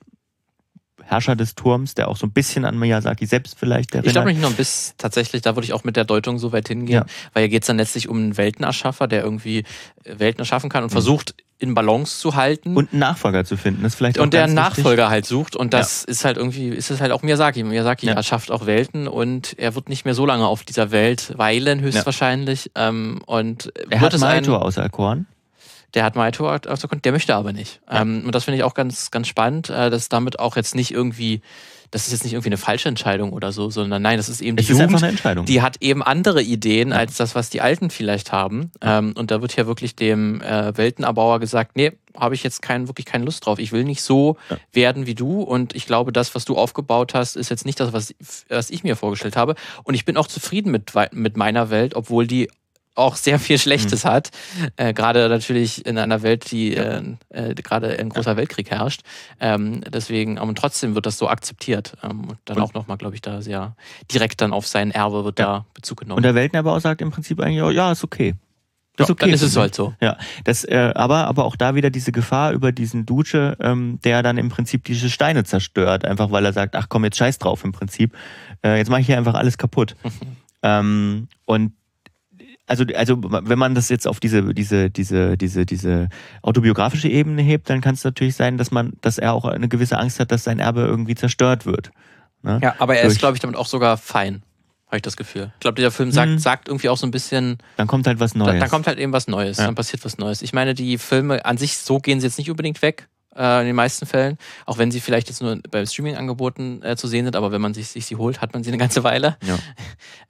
Herrscher des Turms, der auch so ein bisschen an Miyazaki selbst vielleicht erinnert.
Ich glaube nicht nur ein bisschen, tatsächlich, da würde ich auch mit der Deutung so weit hingehen, ja. weil hier geht es dann letztlich um einen Weltenerschaffer, der irgendwie äh, Welten erschaffen kann und mhm. versucht, in Balance zu halten.
Und einen Nachfolger zu finden, ist vielleicht auch
Und der einen Nachfolger wichtig. halt sucht. Und das ja. ist halt irgendwie, ist es halt auch Miyazaki. Miyazaki ja. erschafft auch Welten und er wird nicht mehr so lange auf dieser Welt weilen, höchstwahrscheinlich. Ja. Ähm, und
er hat Maito auserkoren.
Der hat Maito auserkoren, der möchte aber nicht. Ähm, und das finde ich auch ganz, ganz spannend, äh, dass damit auch jetzt nicht irgendwie das ist jetzt nicht irgendwie eine falsche Entscheidung oder so, sondern nein, das ist eben die es Jugend, eine Entscheidung. die hat eben andere Ideen ja. als das, was die Alten vielleicht haben. Ähm, und da wird ja wirklich dem äh, Weltenerbauer gesagt, nee, habe ich jetzt kein, wirklich keine Lust drauf. Ich will nicht so ja. werden wie du und ich glaube, das, was du aufgebaut hast, ist jetzt nicht das, was, was ich mir vorgestellt habe. Und ich bin auch zufrieden mit, mit meiner Welt, obwohl die auch sehr viel Schlechtes mhm. hat. Äh, gerade natürlich in einer Welt, die äh, äh, gerade ein großer ja. Weltkrieg herrscht. Ähm, deswegen, aber trotzdem wird das so akzeptiert. Ähm, und dann und auch nochmal, glaube ich, da sehr direkt dann auf sein Erbe wird ja. da Bezug genommen.
Und der Weltenerbauer sagt im Prinzip eigentlich, auch, ja, ist okay.
Das ist okay. Dann ist es halt so.
Ja, das, äh, aber, aber auch da wieder diese Gefahr über diesen Duce, ähm, der dann im Prinzip diese Steine zerstört, einfach weil er sagt, ach komm, jetzt scheiß drauf im Prinzip. Äh, jetzt mache ich hier einfach alles kaputt. ähm, und also, also wenn man das jetzt auf diese, diese, diese, diese, diese autobiografische Ebene hebt, dann kann es natürlich sein, dass man, dass er auch eine gewisse Angst hat, dass sein Erbe irgendwie zerstört wird.
Ne? Ja, aber er Durch ist, glaube ich, damit auch sogar fein, habe ich das Gefühl. Ich glaube, dieser Film sagt, hm. sagt irgendwie auch so ein bisschen.
Dann kommt halt was Neues.
Dann, dann kommt halt eben was Neues, ja. dann passiert was Neues. Ich meine, die Filme an sich, so gehen sie jetzt nicht unbedingt weg äh, in den meisten Fällen. Auch wenn sie vielleicht jetzt nur bei Streaming-Angeboten äh, zu sehen sind, aber wenn man sich, sich sie holt, hat man sie eine ganze Weile. Ja.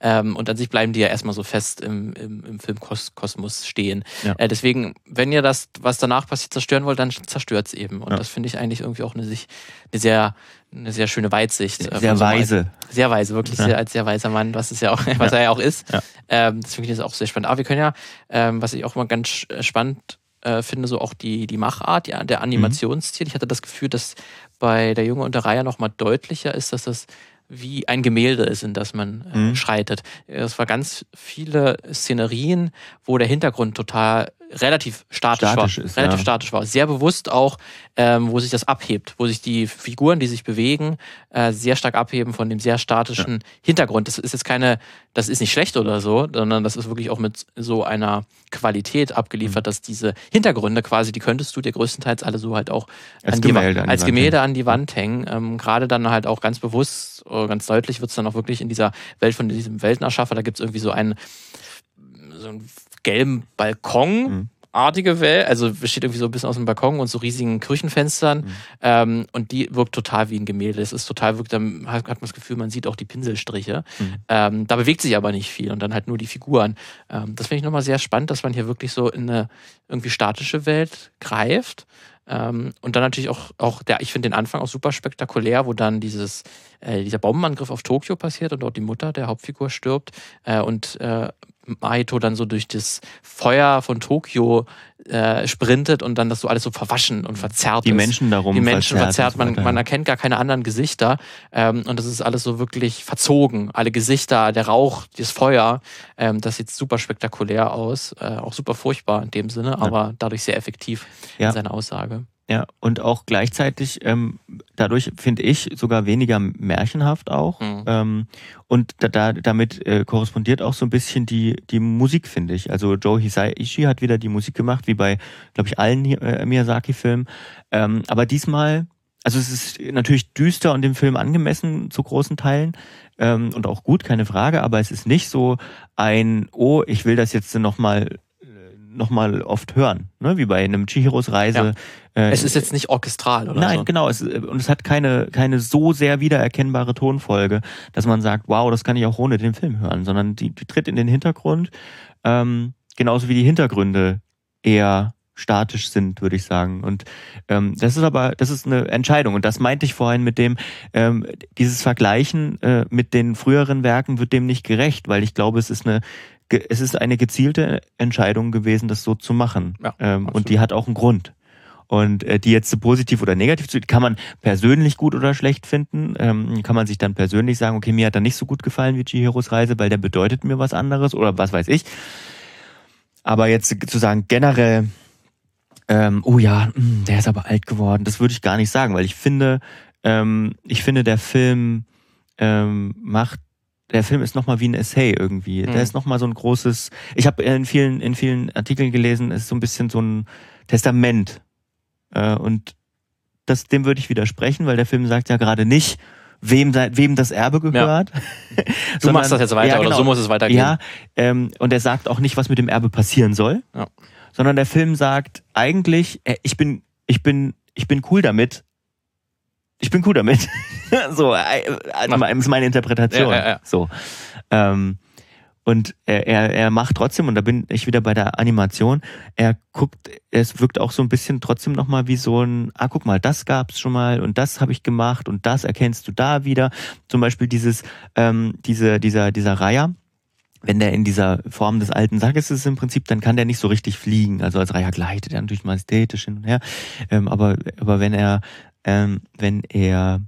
ähm, und an sich bleiben die ja erstmal so fest im, im, im Filmkosmos stehen. Ja. Äh, deswegen, wenn ihr das, was danach passiert, zerstören wollt, dann zerstört es eben. Und ja. das finde ich eigentlich irgendwie auch eine, sich, eine sehr eine sehr schöne Weitsicht.
Äh, sehr weise.
Sehr weise, wirklich sehr, als sehr weiser Mann, was es ja auch, was er ja auch ist. Ähm, das finde ich auch sehr spannend. Aber wir können ja, ähm, was ich auch immer ganz spannend äh, finde, so auch die, die Machart, ja, der Animationsstil. Mhm. Ich hatte das Gefühl, dass bei der Junge und der Reihe nochmal deutlicher ist, dass das wie ein Gemälde ist, in das man äh, mhm. schreitet. Es war ganz viele Szenerien, wo der Hintergrund total relativ statisch, statisch war. Ist, relativ ja. statisch war. Sehr bewusst auch, ähm, wo sich das abhebt, wo sich die Figuren, die sich bewegen, äh, sehr stark abheben von dem sehr statischen ja. Hintergrund. Das ist jetzt keine, das ist nicht schlecht oder so, sondern das ist wirklich auch mit so einer Qualität abgeliefert, mhm. dass diese Hintergründe quasi, die könntest du dir größtenteils alle so halt auch als Gemälde, die, als Gemälde an die Wand hängen. Ähm, Gerade dann halt auch ganz bewusst, ganz deutlich wird es dann auch wirklich in dieser Welt von diesem Weltenerschaffer, da gibt es irgendwie so einen, so einen gelben Balkon. Mhm artige Welt, also besteht irgendwie so ein bisschen aus dem Balkon und so riesigen Küchenfenstern mhm. ähm, und die wirkt total wie ein Gemälde. Es ist total, wirkt, dann hat, hat man das Gefühl, man sieht auch die Pinselstriche. Mhm. Ähm, da bewegt sich aber nicht viel und dann halt nur die Figuren. Ähm, das finde ich nochmal sehr spannend, dass man hier wirklich so in eine irgendwie statische Welt greift. Ähm, und dann natürlich auch, auch der, ich finde den Anfang auch super spektakulär, wo dann dieses, äh, dieser Bombenangriff auf Tokio passiert und dort die Mutter der Hauptfigur stirbt äh, und äh, Maito dann so durch das Feuer von Tokio äh, sprintet und dann das so alles so verwaschen und verzerrt
Die ist. Menschen darum
Die Menschen verzerrt, verzerrt. man, man erkennt gar keine anderen Gesichter ähm, und das ist alles so wirklich verzogen. Alle Gesichter, der Rauch, das Feuer, ähm, das sieht super spektakulär aus, äh, auch super furchtbar in dem Sinne, aber dadurch sehr effektiv ja. in seiner Aussage.
Ja, und auch gleichzeitig ähm, dadurch finde ich sogar weniger märchenhaft auch. Mhm. Ähm, und da, da, damit äh, korrespondiert auch so ein bisschen die, die Musik, finde ich. Also Joe Hisaishi hat wieder die Musik gemacht, wie bei, glaube ich, allen äh, Miyazaki-Filmen. Ähm, aber diesmal, also es ist natürlich düster und dem Film angemessen zu großen Teilen ähm, und auch gut, keine Frage, aber es ist nicht so ein, oh, ich will das jetzt nochmal nochmal oft hören, ne? wie bei einem Chihiros Reise.
Ja. Äh, es ist jetzt nicht orchestral, oder?
Nein,
so.
genau. Es, und es hat keine, keine so sehr wiedererkennbare Tonfolge, dass man sagt, wow, das kann ich auch ohne den Film hören, sondern die, die tritt in den Hintergrund, ähm, genauso wie die Hintergründe eher statisch sind, würde ich sagen. Und ähm, das ist aber, das ist eine Entscheidung. Und das meinte ich vorhin mit dem, ähm, dieses Vergleichen äh, mit den früheren Werken wird dem nicht gerecht, weil ich glaube, es ist eine es ist eine gezielte Entscheidung gewesen, das so zu machen. Ja, ähm, und die hat auch einen Grund. Und äh, die jetzt positiv oder negativ zu, kann man persönlich gut oder schlecht finden. Ähm, kann man sich dann persönlich sagen, okay, mir hat er nicht so gut gefallen wie Chihiros Reise, weil der bedeutet mir was anderes oder was weiß ich. Aber jetzt zu sagen, generell, ähm, oh ja, hm, der ist aber alt geworden, das würde ich gar nicht sagen, weil ich finde, ähm, ich finde, der Film ähm, macht der Film ist nochmal wie ein Essay irgendwie. Mhm. Der ist nochmal so ein großes. Ich habe in vielen, in vielen Artikeln gelesen, ist so ein bisschen so ein Testament. Äh, und das, dem würde ich widersprechen, weil der Film sagt ja gerade nicht, wem, wem das Erbe gehört. Ja.
du Sondern, machst das jetzt weiter ja, genau. oder so muss es weitergehen.
Ja, ähm, und er sagt auch nicht, was mit dem Erbe passieren soll, ja. sondern der Film sagt eigentlich, äh, ich bin, ich bin, ich bin cool damit, ich bin cool damit. so, äh, äh, ist meine Interpretation. Ja, ja, ja. So. Ähm, und er, er, er macht trotzdem, und da bin ich wieder bei der Animation, er guckt, es wirkt auch so ein bisschen trotzdem nochmal wie so ein, ah, guck mal, das gab's schon mal und das habe ich gemacht und das erkennst du da wieder. Zum Beispiel dieses, ähm, diese, dieser, dieser Reiher, wenn der in dieser Form des alten Sackes ist im Prinzip, dann kann der nicht so richtig fliegen. Also als Reiher gleitet er natürlich majestätisch hin und her. Ähm, aber, aber wenn er ähm, wenn er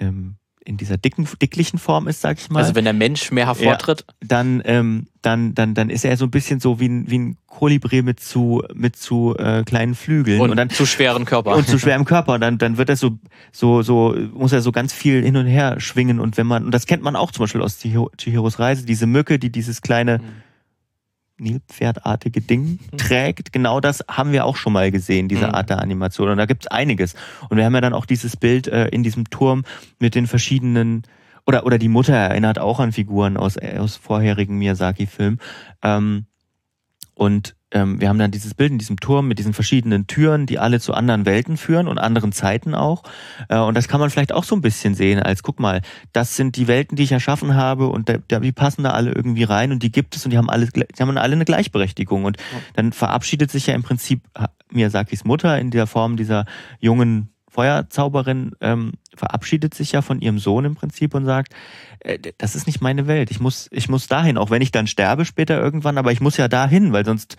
ähm, in dieser dicken, dicklichen Form ist, sag ich mal.
Also wenn der Mensch mehr hervortritt.
Ja, dann, ähm, dann, dann, dann ist er so ein bisschen so wie ein, wie ein Kolibri mit zu, mit zu äh, kleinen Flügeln.
Und, und dann, zu schweren Körper.
Und zu schwerem Körper. Und dann, dann wird er so, so, so, muss er so ganz viel hin und her schwingen. Und wenn man, und das kennt man auch zum Beispiel aus Chihiros Reise, diese Mücke, die dieses kleine, mhm Nilpferdartige Ding mhm. trägt. Genau das haben wir auch schon mal gesehen, diese mhm. Art der Animation. Und da gibt's einiges. Und wir haben ja dann auch dieses Bild äh, in diesem Turm mit den verschiedenen oder oder die Mutter erinnert auch an Figuren aus aus vorherigen Miyazaki-Filmen. Ähm, und ähm, wir haben dann dieses Bild in diesem Turm mit diesen verschiedenen Türen, die alle zu anderen Welten führen und anderen Zeiten auch. Äh, und das kann man vielleicht auch so ein bisschen sehen als, guck mal, das sind die Welten, die ich erschaffen habe und da, die passen da alle irgendwie rein und die gibt es und die haben alle, die haben alle eine Gleichberechtigung. Und dann verabschiedet sich ja im Prinzip Miyazakis Mutter in der Form dieser jungen Feuerzauberin ähm, verabschiedet sich ja von ihrem Sohn im Prinzip und sagt, äh, das ist nicht meine Welt. Ich muss, ich muss dahin, auch wenn ich dann sterbe später irgendwann, aber ich muss ja dahin, weil sonst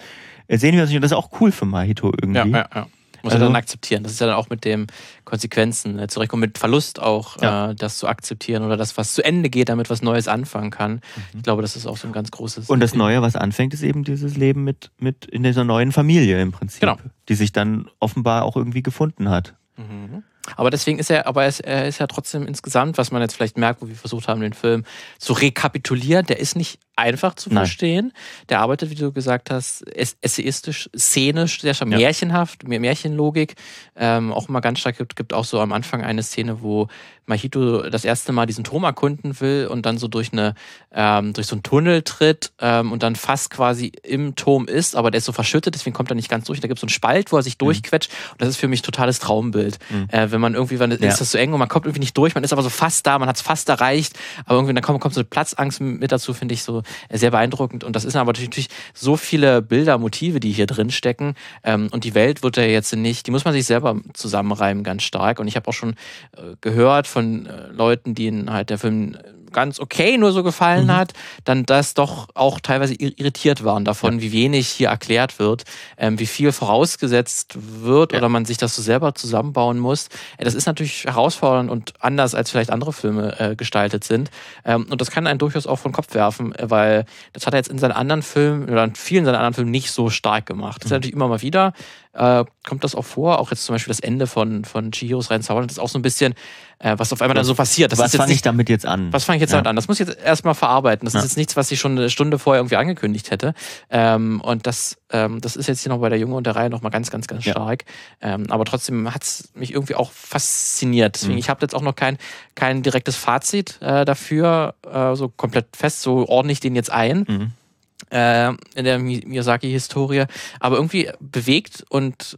äh, sehen wir uns nicht. Und das ist auch cool für Mahito irgendwie.
Ja, ja, ja. Muss also, er dann akzeptieren. Das ist ja dann auch mit den Konsequenzen äh, zurechtkommen, mit Verlust auch, ja. äh, das zu akzeptieren oder das, was zu Ende geht, damit was Neues anfangen kann. Mhm. Ich glaube, das ist auch so ein ganz großes.
Und das Neue, was anfängt, ist eben dieses Leben mit, mit in dieser neuen Familie im Prinzip. Genau. Die sich dann offenbar auch irgendwie gefunden hat.
Mhm. Aber deswegen ist er, aber er ist, er ist ja trotzdem insgesamt, was man jetzt vielleicht merkt, wo wir versucht haben, den Film zu rekapitulieren, der ist nicht einfach zu Nein. verstehen. Der arbeitet, wie du gesagt hast, essayistisch, szenisch, sehr ja. märchenhaft, Märchenlogik. Ähm, auch immer ganz stark gibt, gibt auch so am Anfang eine Szene, wo Mahito das erste Mal diesen Turm erkunden will und dann so durch eine ähm, durch so einen Tunnel tritt ähm, und dann fast quasi im Turm ist, aber der ist so verschüttet, deswegen kommt er nicht ganz durch. Da gibt es so einen Spalt, wo er sich mhm. durchquetscht und das ist für mich totales Traumbild. Mhm. Äh, wenn man irgendwie, wenn ja. ist das so eng und man kommt irgendwie nicht durch, man ist aber so fast da, man hat es fast erreicht, aber irgendwie dann kommt, kommt so eine Platzangst mit dazu, finde ich so äh, sehr beeindruckend. Und das ist aber natürlich so viele Bilder, Motive, die hier drin stecken. Ähm, und die Welt wird ja jetzt nicht, die muss man sich selber zusammenreimen ganz stark. Und ich habe auch schon äh, gehört von äh, Leuten, denen halt der Film ganz okay nur so gefallen mhm. hat, dann das doch auch teilweise irritiert waren davon, ja. wie wenig hier erklärt wird, ähm, wie viel vorausgesetzt wird ja. oder man sich das so selber zusammenbauen muss. Äh, das ist natürlich herausfordernd und anders als vielleicht andere Filme äh, gestaltet sind. Ähm, und das kann einen durchaus auch vom Kopf werfen, äh, weil das hat er jetzt in seinen anderen Filmen oder in vielen seiner anderen Filmen nicht so stark gemacht. Das ist mhm. natürlich immer mal wieder, äh, kommt das auch vor, auch jetzt zum Beispiel das Ende von, von Chihiros Rein Zauberland ist auch so ein bisschen äh, was auf einmal dann so passiert. Das
was fange ich damit jetzt an?
Was fange ich jetzt ja. damit an? Das muss ich jetzt erstmal verarbeiten. Das ja. ist jetzt nichts, was ich schon eine Stunde vorher irgendwie angekündigt hätte. Ähm, und das, ähm, das ist jetzt hier noch bei der Junge und der Reihe nochmal ganz, ganz, ganz stark. Ja. Ähm, aber trotzdem hat es mich irgendwie auch fasziniert. Deswegen, mhm. ich habe jetzt auch noch kein, kein direktes Fazit äh, dafür, äh, so komplett fest, so ordne ich den jetzt ein. Mhm äh, in der Miyazaki-Historie, aber irgendwie bewegt und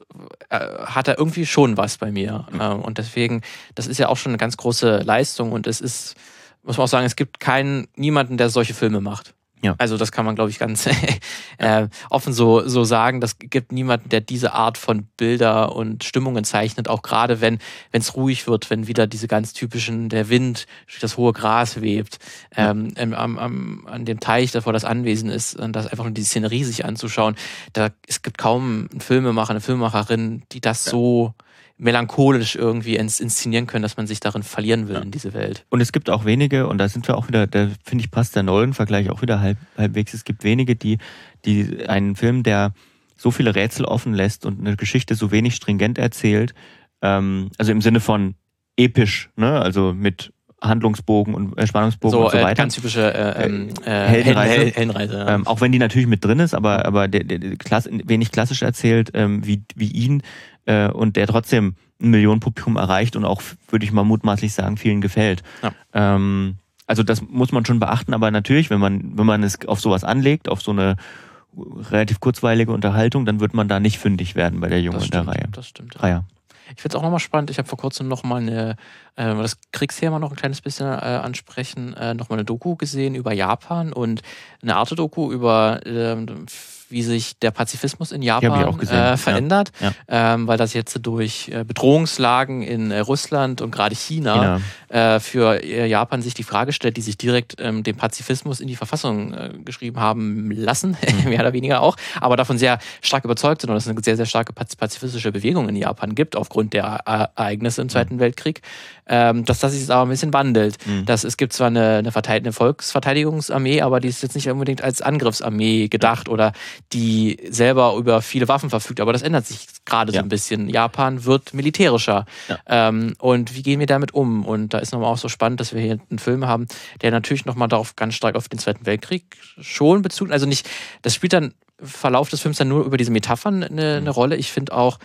äh, hat er irgendwie schon was bei mir. Äh, und deswegen, das ist ja auch schon eine ganz große Leistung und es ist, muss man auch sagen, es gibt keinen, niemanden, der solche Filme macht. Ja. Also das kann man, glaube ich, ganz äh, offen so, so sagen. Das gibt niemanden, der diese Art von Bilder und Stimmungen zeichnet, auch gerade wenn es ruhig wird, wenn wieder diese ganz typischen, der Wind durch das hohe Gras webt, ähm, am, am, an dem Teich, davor das Anwesen ist, und das einfach nur die Szenerie sich anzuschauen. Da, es gibt kaum einen Filmemacher, eine Filmemacherin, die das ja. so melancholisch irgendwie inszenieren können, dass man sich darin verlieren will ja. in diese Welt.
Und es gibt auch wenige, und da sind wir auch wieder, da finde ich, passt der Nolan-Vergleich auch wieder halb, halbwegs. Es gibt wenige, die, die einen Film, der so viele Rätsel offen lässt und eine Geschichte so wenig stringent erzählt, ähm, also im Sinne von episch, ne? Also mit Handlungsbogen und äh, Spannungsbogen
so,
und so
äh,
weiter.
ganz typische äh, ähm, äh,
Heldenreise.
Helden- Heldenreise. ja.
Ähm, auch wenn die natürlich mit drin ist, aber, aber der, der, der Klass, wenig klassisch erzählt, ähm, wie, wie ihn äh, und der trotzdem ein Millionenpublikum erreicht und auch, würde ich mal mutmaßlich sagen, vielen gefällt.
Ja.
Ähm, also das muss man schon beachten, aber natürlich, wenn man, wenn man es auf sowas anlegt, auf so eine relativ kurzweilige Unterhaltung, dann wird man da nicht fündig werden bei der Jungen
das
in der
stimmt,
Reihe.
das stimmt.
Reihe.
Ich finde es auch nochmal spannend. Ich habe vor kurzem nochmal eine, äh, das Kriegsthema noch ein kleines bisschen äh, ansprechen, äh, nochmal eine Doku gesehen über Japan und eine Arte-Doku über, ähm, wie sich der Pazifismus in Japan
auch gesehen, ja.
äh, verändert,
Ja.
Ähm, weil das jetzt durch äh, Bedrohungslagen in äh, Russland und gerade China,
China.
Äh, für äh, Japan sich die Frage stellt, die sich direkt ähm, den Pazifismus in die Verfassung äh, geschrieben haben lassen,
Mhm.
mehr oder weniger auch, aber davon sehr stark überzeugt sind und es eine sehr, sehr starke paz- pazifistische Bewegung in Japan gibt, aufgrund der äh, Ereignisse im Zweiten Weltkrieg, ähm, dass das sich jetzt aber ein bisschen wandelt.
Mhm.
Dass es gibt zwar eine, eine, eine Volksverteidigungsarmee, aber die ist jetzt nicht unbedingt als Angriffsarmee gedacht oder die selber über viele Waffen verfügt, aber das ändert sich gerade so
Ja.
ein bisschen. Japan wird militärischer.
Ja.
Ähm, und wie gehen wir damit um? Und da ist nochmal auch so spannend, dass wir hier einen Film haben, der natürlich nochmal darauf ganz stark auf den Zweiten Weltkrieg schon Bezug, also nicht, das spielt dann Verlauf des Films dann nur über diese Metaphern eine, eine Rolle. Ich finde auch,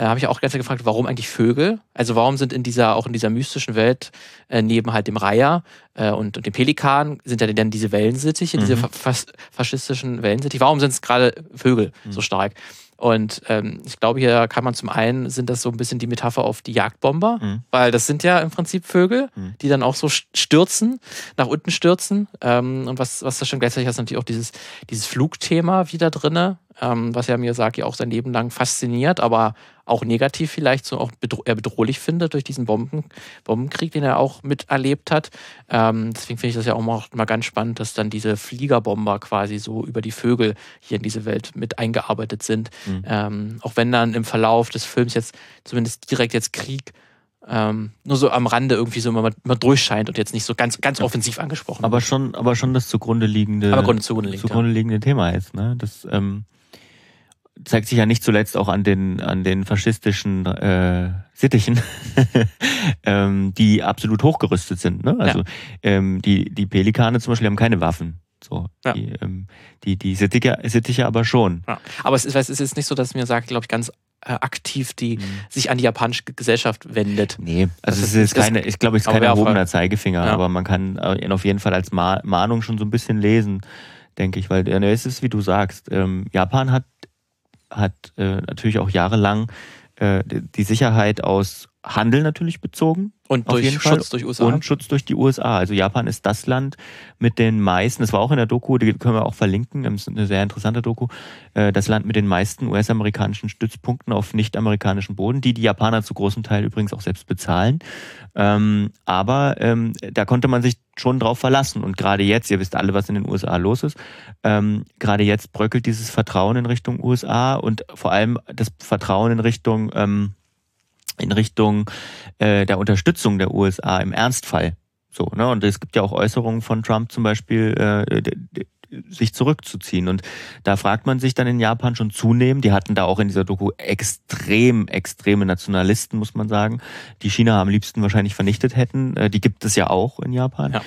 äh, habe ich auch ganz gefragt, warum eigentlich Vögel? Also warum sind in dieser, auch in dieser mystischen Welt, äh, neben halt dem Reiher äh, und, und dem Pelikan, sind ja dann diese Wellensittiche, diese
Mhm.
fa fas faschistischen Wellensittiche. Warum sind es gerade Vögel so stark? Und ähm, ich glaube, hier kann man zum einen, sind das so ein bisschen die Metapher auf die Jagdbomber,
Mhm.
weil das sind ja im Prinzip Vögel,
Mhm.
die dann auch so st- stürzen, nach unten stürzen. Ähm, und was, was da schon gleichzeitig hast, natürlich auch dieses, dieses Flugthema wieder drinne, ähm, was ja Miyazaki auch sein Leben lang fasziniert, aber auch negativ vielleicht so auch bedro er bedrohlich findet durch diesen Bomben Bombenkrieg, den er auch miterlebt hat. Ähm, deswegen finde ich das ja auch mal, mal ganz spannend, dass dann diese Fliegerbomber quasi so über die Vögel hier in diese Welt mit eingearbeitet sind.
Mhm.
Ähm, auch wenn dann im Verlauf des Films jetzt zumindest direkt jetzt Krieg ähm, nur so am Rande irgendwie so mal, mal durchscheint und jetzt nicht so ganz, ganz offensiv angesprochen
Aber
wird.
schon, aber schon das zugrunde liegende,
Aber Grund zugrunde liegt,
zugrunde liegende Thema ist. Ne? Das ähm, zeigt sich ja nicht zuletzt auch an den an den faschistischen äh, Sittichen, ähm, die absolut hochgerüstet sind. Ne? Also ähm, die die Pelikane zum Beispiel haben keine Waffen. So,
Ja.
die, ähm, die, die Sittiche, Sittiche aber schon.
Ja. Aber es ist, es ist jetzt nicht so, dass mir sagt, glaube ich, ganz äh, aktiv die
Mhm.
sich an die japanische Gesellschaft wendet.
Nee, also
Das
es
ist-
ist, keine, ich glaube, es ist kein erhobener Zeigefinger,
Ja.
aber man kann äh, ihn auf jeden Fall als Ma Mahnung schon so ein bisschen lesen, denke ich, weil äh, es ist, wie du sagst, ähm, Japan hat, hat äh, natürlich auch jahrelang äh, die die Sicherheit aus Handel natürlich bezogen.
Und durch
jeden Fall.
Schutz durch USA.
Und Schutz durch die USA. Also Japan ist das Land mit den meisten, das war auch in der Doku, die können wir auch verlinken, das ist eine sehr interessante Doku, äh, das Land mit den meisten US-amerikanischen Stützpunkten auf nicht-amerikanischem Boden, die die Japaner zu großem Teil übrigens auch selbst bezahlen. Ähm, aber ähm, da konnte man sich schon drauf verlassen. Und gerade jetzt, ihr wisst alle, was in den USA los ist, ähm, gerade jetzt bröckelt dieses Vertrauen in Richtung USA und vor allem das Vertrauen in Richtung ähm, in Richtung äh, der Unterstützung der USA im Ernstfall. So, ne? Und es gibt ja auch Äußerungen von Trump zum Beispiel, äh, sich zurückzuziehen. Und da fragt man sich dann in Japan schon zunehmend, die hatten da auch in dieser Doku extrem, extreme Nationalisten, muss man sagen, die China am liebsten wahrscheinlich vernichtet hätten. Äh, die gibt es ja auch in Japan.
Ja.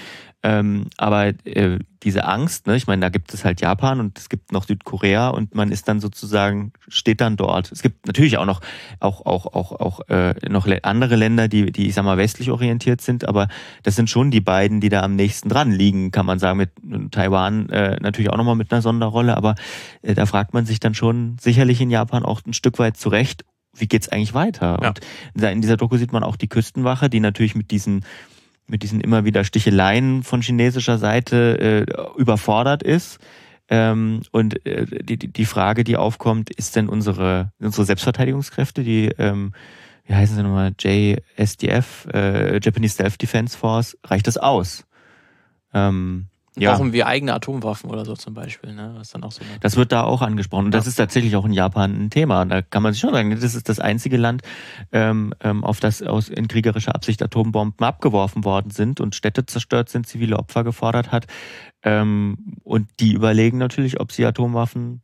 Ähm, aber äh, diese Angst, ne, ich meine, da gibt es halt Japan und es gibt noch Südkorea und man ist dann sozusagen, steht dann dort. Es gibt natürlich auch noch auch, auch, auch, auch äh, noch andere Länder, die, die, ich sag mal, westlich orientiert sind, aber das sind schon die beiden, die da am nächsten dran liegen, kann man sagen, mit Taiwan äh, natürlich auch nochmal mit einer Sonderrolle, aber äh, da fragt man sich dann schon sicherlich in Japan auch ein Stück weit zurecht, wie geht's eigentlich weiter?
Ja.
Und in dieser Doku sieht man auch die Küstenwache, die natürlich mit diesen mit diesen immer wieder Sticheleien von chinesischer Seite äh, überfordert ist. Ähm, und äh, die, die Frage, die aufkommt, ist denn unsere, unsere Selbstverteidigungskräfte, die, ähm, wie heißen sie nochmal, JSDF, äh, Japanese Self-Defense Force, reicht das aus? Ähm, ja.
Brauchen wir eigene Atomwaffen oder so zum Beispiel. Ne? Das ist dann auch so
Das wird da auch angesprochen. Und das
Ja.
ist tatsächlich auch in Japan ein Thema. Da kann man sich schon sagen, das ist das einzige Land, ähm, ähm, auf das aus in kriegerischer Absicht Atombomben abgeworfen worden sind und Städte zerstört sind, zivile Opfer gefordert hat. Ähm, und die überlegen natürlich, ob sie Atomwaffen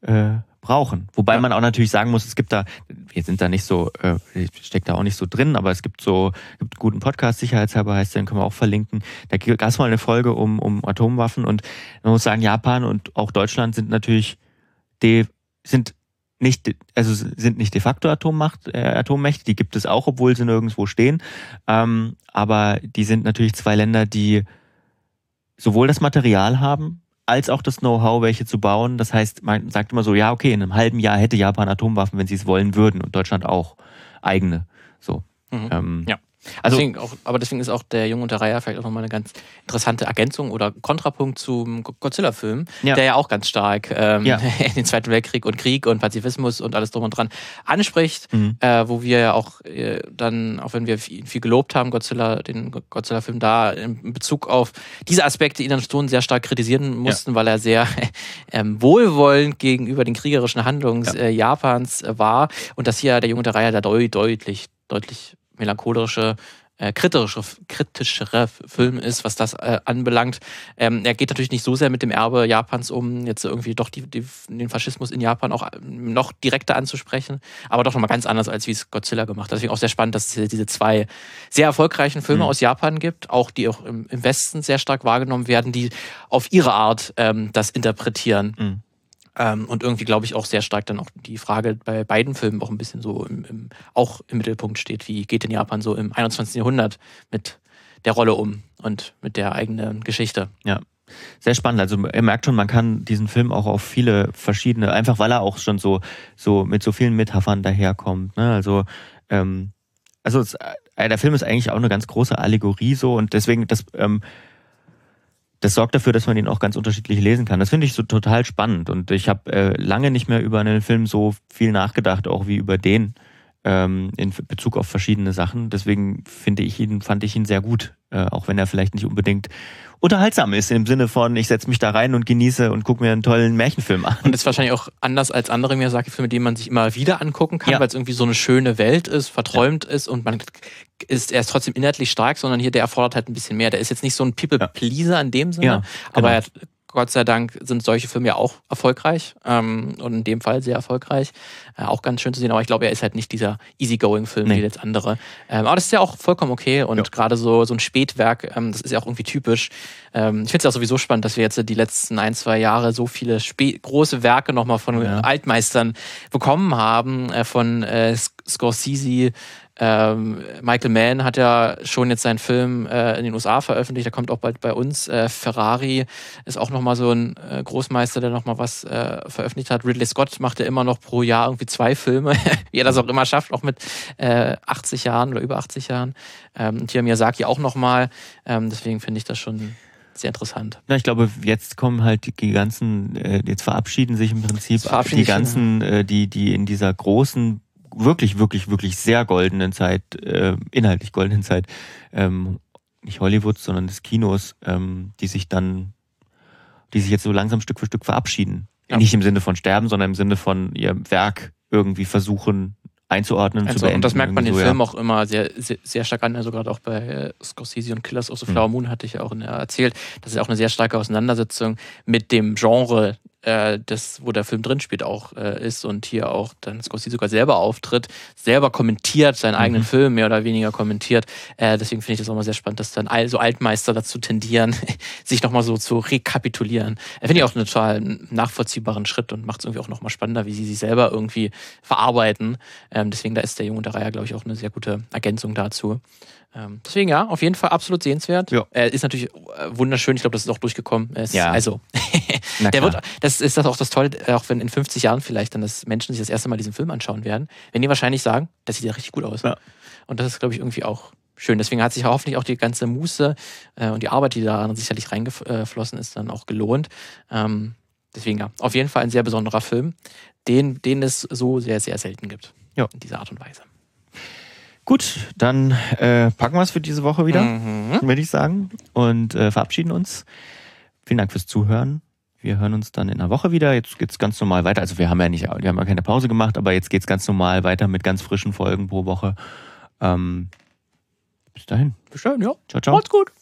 äh, brauchen. Wobei ja. man auch natürlich sagen muss, es gibt da, wir sind da nicht so, äh, steckt da auch nicht so drin, aber es gibt so, gibt einen guten Podcast, sicherheitshalber heißt, den können wir auch verlinken. Da gab es mal eine Folge um, um Atomwaffen und man muss sagen, Japan und auch Deutschland sind natürlich, de, sind nicht, also sind nicht de facto Atommacht, äh, Atommächte, die gibt es auch, obwohl sie nirgendwo stehen. Ähm, aber die sind natürlich zwei Länder, die sowohl das Material haben, als auch das Know-how, welche zu bauen. Das heißt, man sagt immer so, ja, okay, in einem halben Jahr hätte Japan Atomwaffen, wenn sie es wollen würden und Deutschland auch eigene. So.
Mhm. Ähm, ja. Also, deswegen auch, aber deswegen ist auch der Junge unter Reihe vielleicht auch nochmal eine ganz interessante Ergänzung oder Kontrapunkt zum Godzilla-Film, ja. der ja auch ganz stark ähm, ja. den Zweiten Weltkrieg und Krieg und Pazifismus und alles drum und dran anspricht, mhm. äh, wo wir ja auch äh, dann, auch wenn wir viel, viel gelobt haben, Godzilla, den Godzilla-Film da in Bezug auf diese Aspekte ihn dann schon sehr stark kritisieren mussten, ja. weil er sehr ähm, wohlwollend gegenüber den kriegerischen Handlungen äh, Japans äh, war und dass hier der Junge unter Reihe da deutlich, deutlich melancholische, äh, kritische, kritischere Film ist, was das äh, anbelangt. Ähm, er geht natürlich nicht so sehr mit dem Erbe Japans um, jetzt irgendwie doch die, die, den Faschismus in Japan auch ähm, noch direkter anzusprechen, aber doch nochmal ganz anders, als wie es Godzilla gemacht hat. Deswegen auch sehr spannend, dass es diese zwei sehr erfolgreichen Filme mhm. aus Japan gibt, auch die auch im, im, Westen sehr stark wahrgenommen werden, die auf ihre Art ähm, das interpretieren. Mhm. Ähm, und irgendwie glaube ich auch sehr stark dann auch die Frage bei beiden Filmen auch ein bisschen so im, im, auch im Mittelpunkt steht, wie geht in Japan so im 21. Jahrhundert mit der Rolle um und mit der eigenen Geschichte.
Ja. Sehr spannend. Also ihr merkt schon, man kann diesen Film auch auf viele verschiedene, einfach weil er auch schon so, so mit so vielen Metaphern daherkommt. Ne? Also, ähm, also es, äh, der Film ist eigentlich auch eine ganz große Allegorie so und deswegen, das ähm, das sorgt dafür, dass man ihn auch ganz unterschiedlich lesen kann. Das finde ich so total spannend und ich habe äh, lange nicht mehr über einen Film so viel nachgedacht, auch wie über den ähm, in Bezug auf verschiedene Sachen. Deswegen finde ich ihn, fand ich ihn sehr gut, äh, auch wenn er vielleicht nicht unbedingt unterhaltsam ist im Sinne von, ich setze mich da rein und genieße und gucke mir einen tollen Märchenfilm an.
Und ist wahrscheinlich auch anders als andere Miyazaki-Filme, die man sich immer wieder angucken kann, ja. weil es irgendwie so eine schöne Welt ist, verträumt ja. ist und man ist, er ist trotzdem inhaltlich stark, sondern hier, der erfordert halt ein bisschen mehr. Der ist jetzt nicht so ein People-Pleaser in dem Sinne, ja, genau. aber er hat Gott sei Dank sind solche Filme ja auch erfolgreich ähm, und in dem Fall sehr erfolgreich. Äh, auch ganz schön zu sehen, aber ich glaube, er ist halt nicht dieser Easygoing-Film nee. wie jetzt andere. Ähm, aber das ist ja auch vollkommen okay und ja. gerade so, so ein Spätwerk, ähm, das ist ja auch irgendwie typisch. Ähm, ich finde es ja sowieso spannend, dass wir jetzt die letzten ein, zwei Jahre so viele Spä große Werke nochmal von ja. Altmeistern bekommen haben, äh, von äh, Scorsese, ähm, Michael Mann hat ja schon jetzt seinen Film äh, in den USA veröffentlicht, der kommt auch bald bei uns. Äh, Ferrari ist auch nochmal so ein äh, Großmeister, der nochmal was äh, veröffentlicht hat. Ridley Scott macht ja immer noch pro Jahr irgendwie zwei Filme, wie er das auch immer schafft, auch mit 80 äh, Jahren oder über 80 Jahren. Ähm, und hier Miyazaki auch nochmal. Ähm, deswegen finde ich das schon sehr interessant.
Ja, ich glaube, jetzt kommen halt die ganzen, äh, jetzt verabschieden sich im Prinzip die ganzen, äh, die, die in dieser großen wirklich, wirklich, wirklich sehr goldenen Zeit, äh, inhaltlich goldenen Zeit, ähm, nicht Hollywoods, sondern des Kinos, ähm, die sich dann, die sich jetzt so langsam Stück für Stück verabschieden. Ja. Nicht im Sinne von sterben, sondern im Sinne von ihr Werk irgendwie versuchen einzuordnen, also, zu beenden.
Und das merkt man den so, Film ja. auch immer sehr, sehr, sehr, stark an. Also gerade auch bei äh, Scorsese und Killers of the Flower Moon hatte ich ja auch erzählt. Das ist auch eine sehr starke Auseinandersetzung mit dem Genre äh, das, wo der Film drin spielt, auch äh, ist und hier auch dann Scorsese sogar selber auftritt, selber kommentiert, seinen mhm. eigenen Film mehr oder weniger kommentiert. Äh, deswegen finde ich das auch mal sehr spannend, dass dann all, so Altmeister dazu tendieren, sich nochmal so zu rekapitulieren. Äh, finde ich auch einen total nachvollziehbaren Schritt und macht es irgendwie auch nochmal spannender, wie sie sich selber irgendwie verarbeiten. Ähm, deswegen, da ist der Junge der Reihe, glaube ich, auch eine sehr gute Ergänzung dazu. Ähm, deswegen ja, auf jeden Fall absolut sehenswert. Ja. Er ist natürlich äh, wunderschön. Ich glaube, das ist auch durchgekommen. Ist, ja. Also, der wird, das ist das auch das Tolle, auch wenn in 50 Jahren vielleicht dann das Menschen sich das erste Mal diesen Film anschauen werden, wenn die wahrscheinlich sagen, das sieht ja richtig gut aus. Ja. Und das ist, glaube ich, irgendwie auch schön. Deswegen hat sich hoffentlich auch die ganze Muße äh, und die Arbeit, die daran sicherlich reingeflossen ist, dann auch gelohnt. Ähm, deswegen ja, auf jeden Fall ein sehr besonderer Film, den, den es so sehr, sehr selten gibt. Ja. In dieser Art und Weise.
Gut, dann äh, packen wir es für diese Woche wieder, mhm. würde ich sagen, und äh, verabschieden uns. Vielen Dank fürs Zuhören. Wir hören uns dann in einer Woche wieder. Jetzt geht's ganz normal weiter. Also wir haben ja nicht, wir haben ja keine Pause gemacht, aber jetzt geht's ganz normal weiter mit ganz frischen Folgen pro Woche. Ähm, bis dahin.
Bis dahin, ja.
Ciao, ciao. Macht's gut.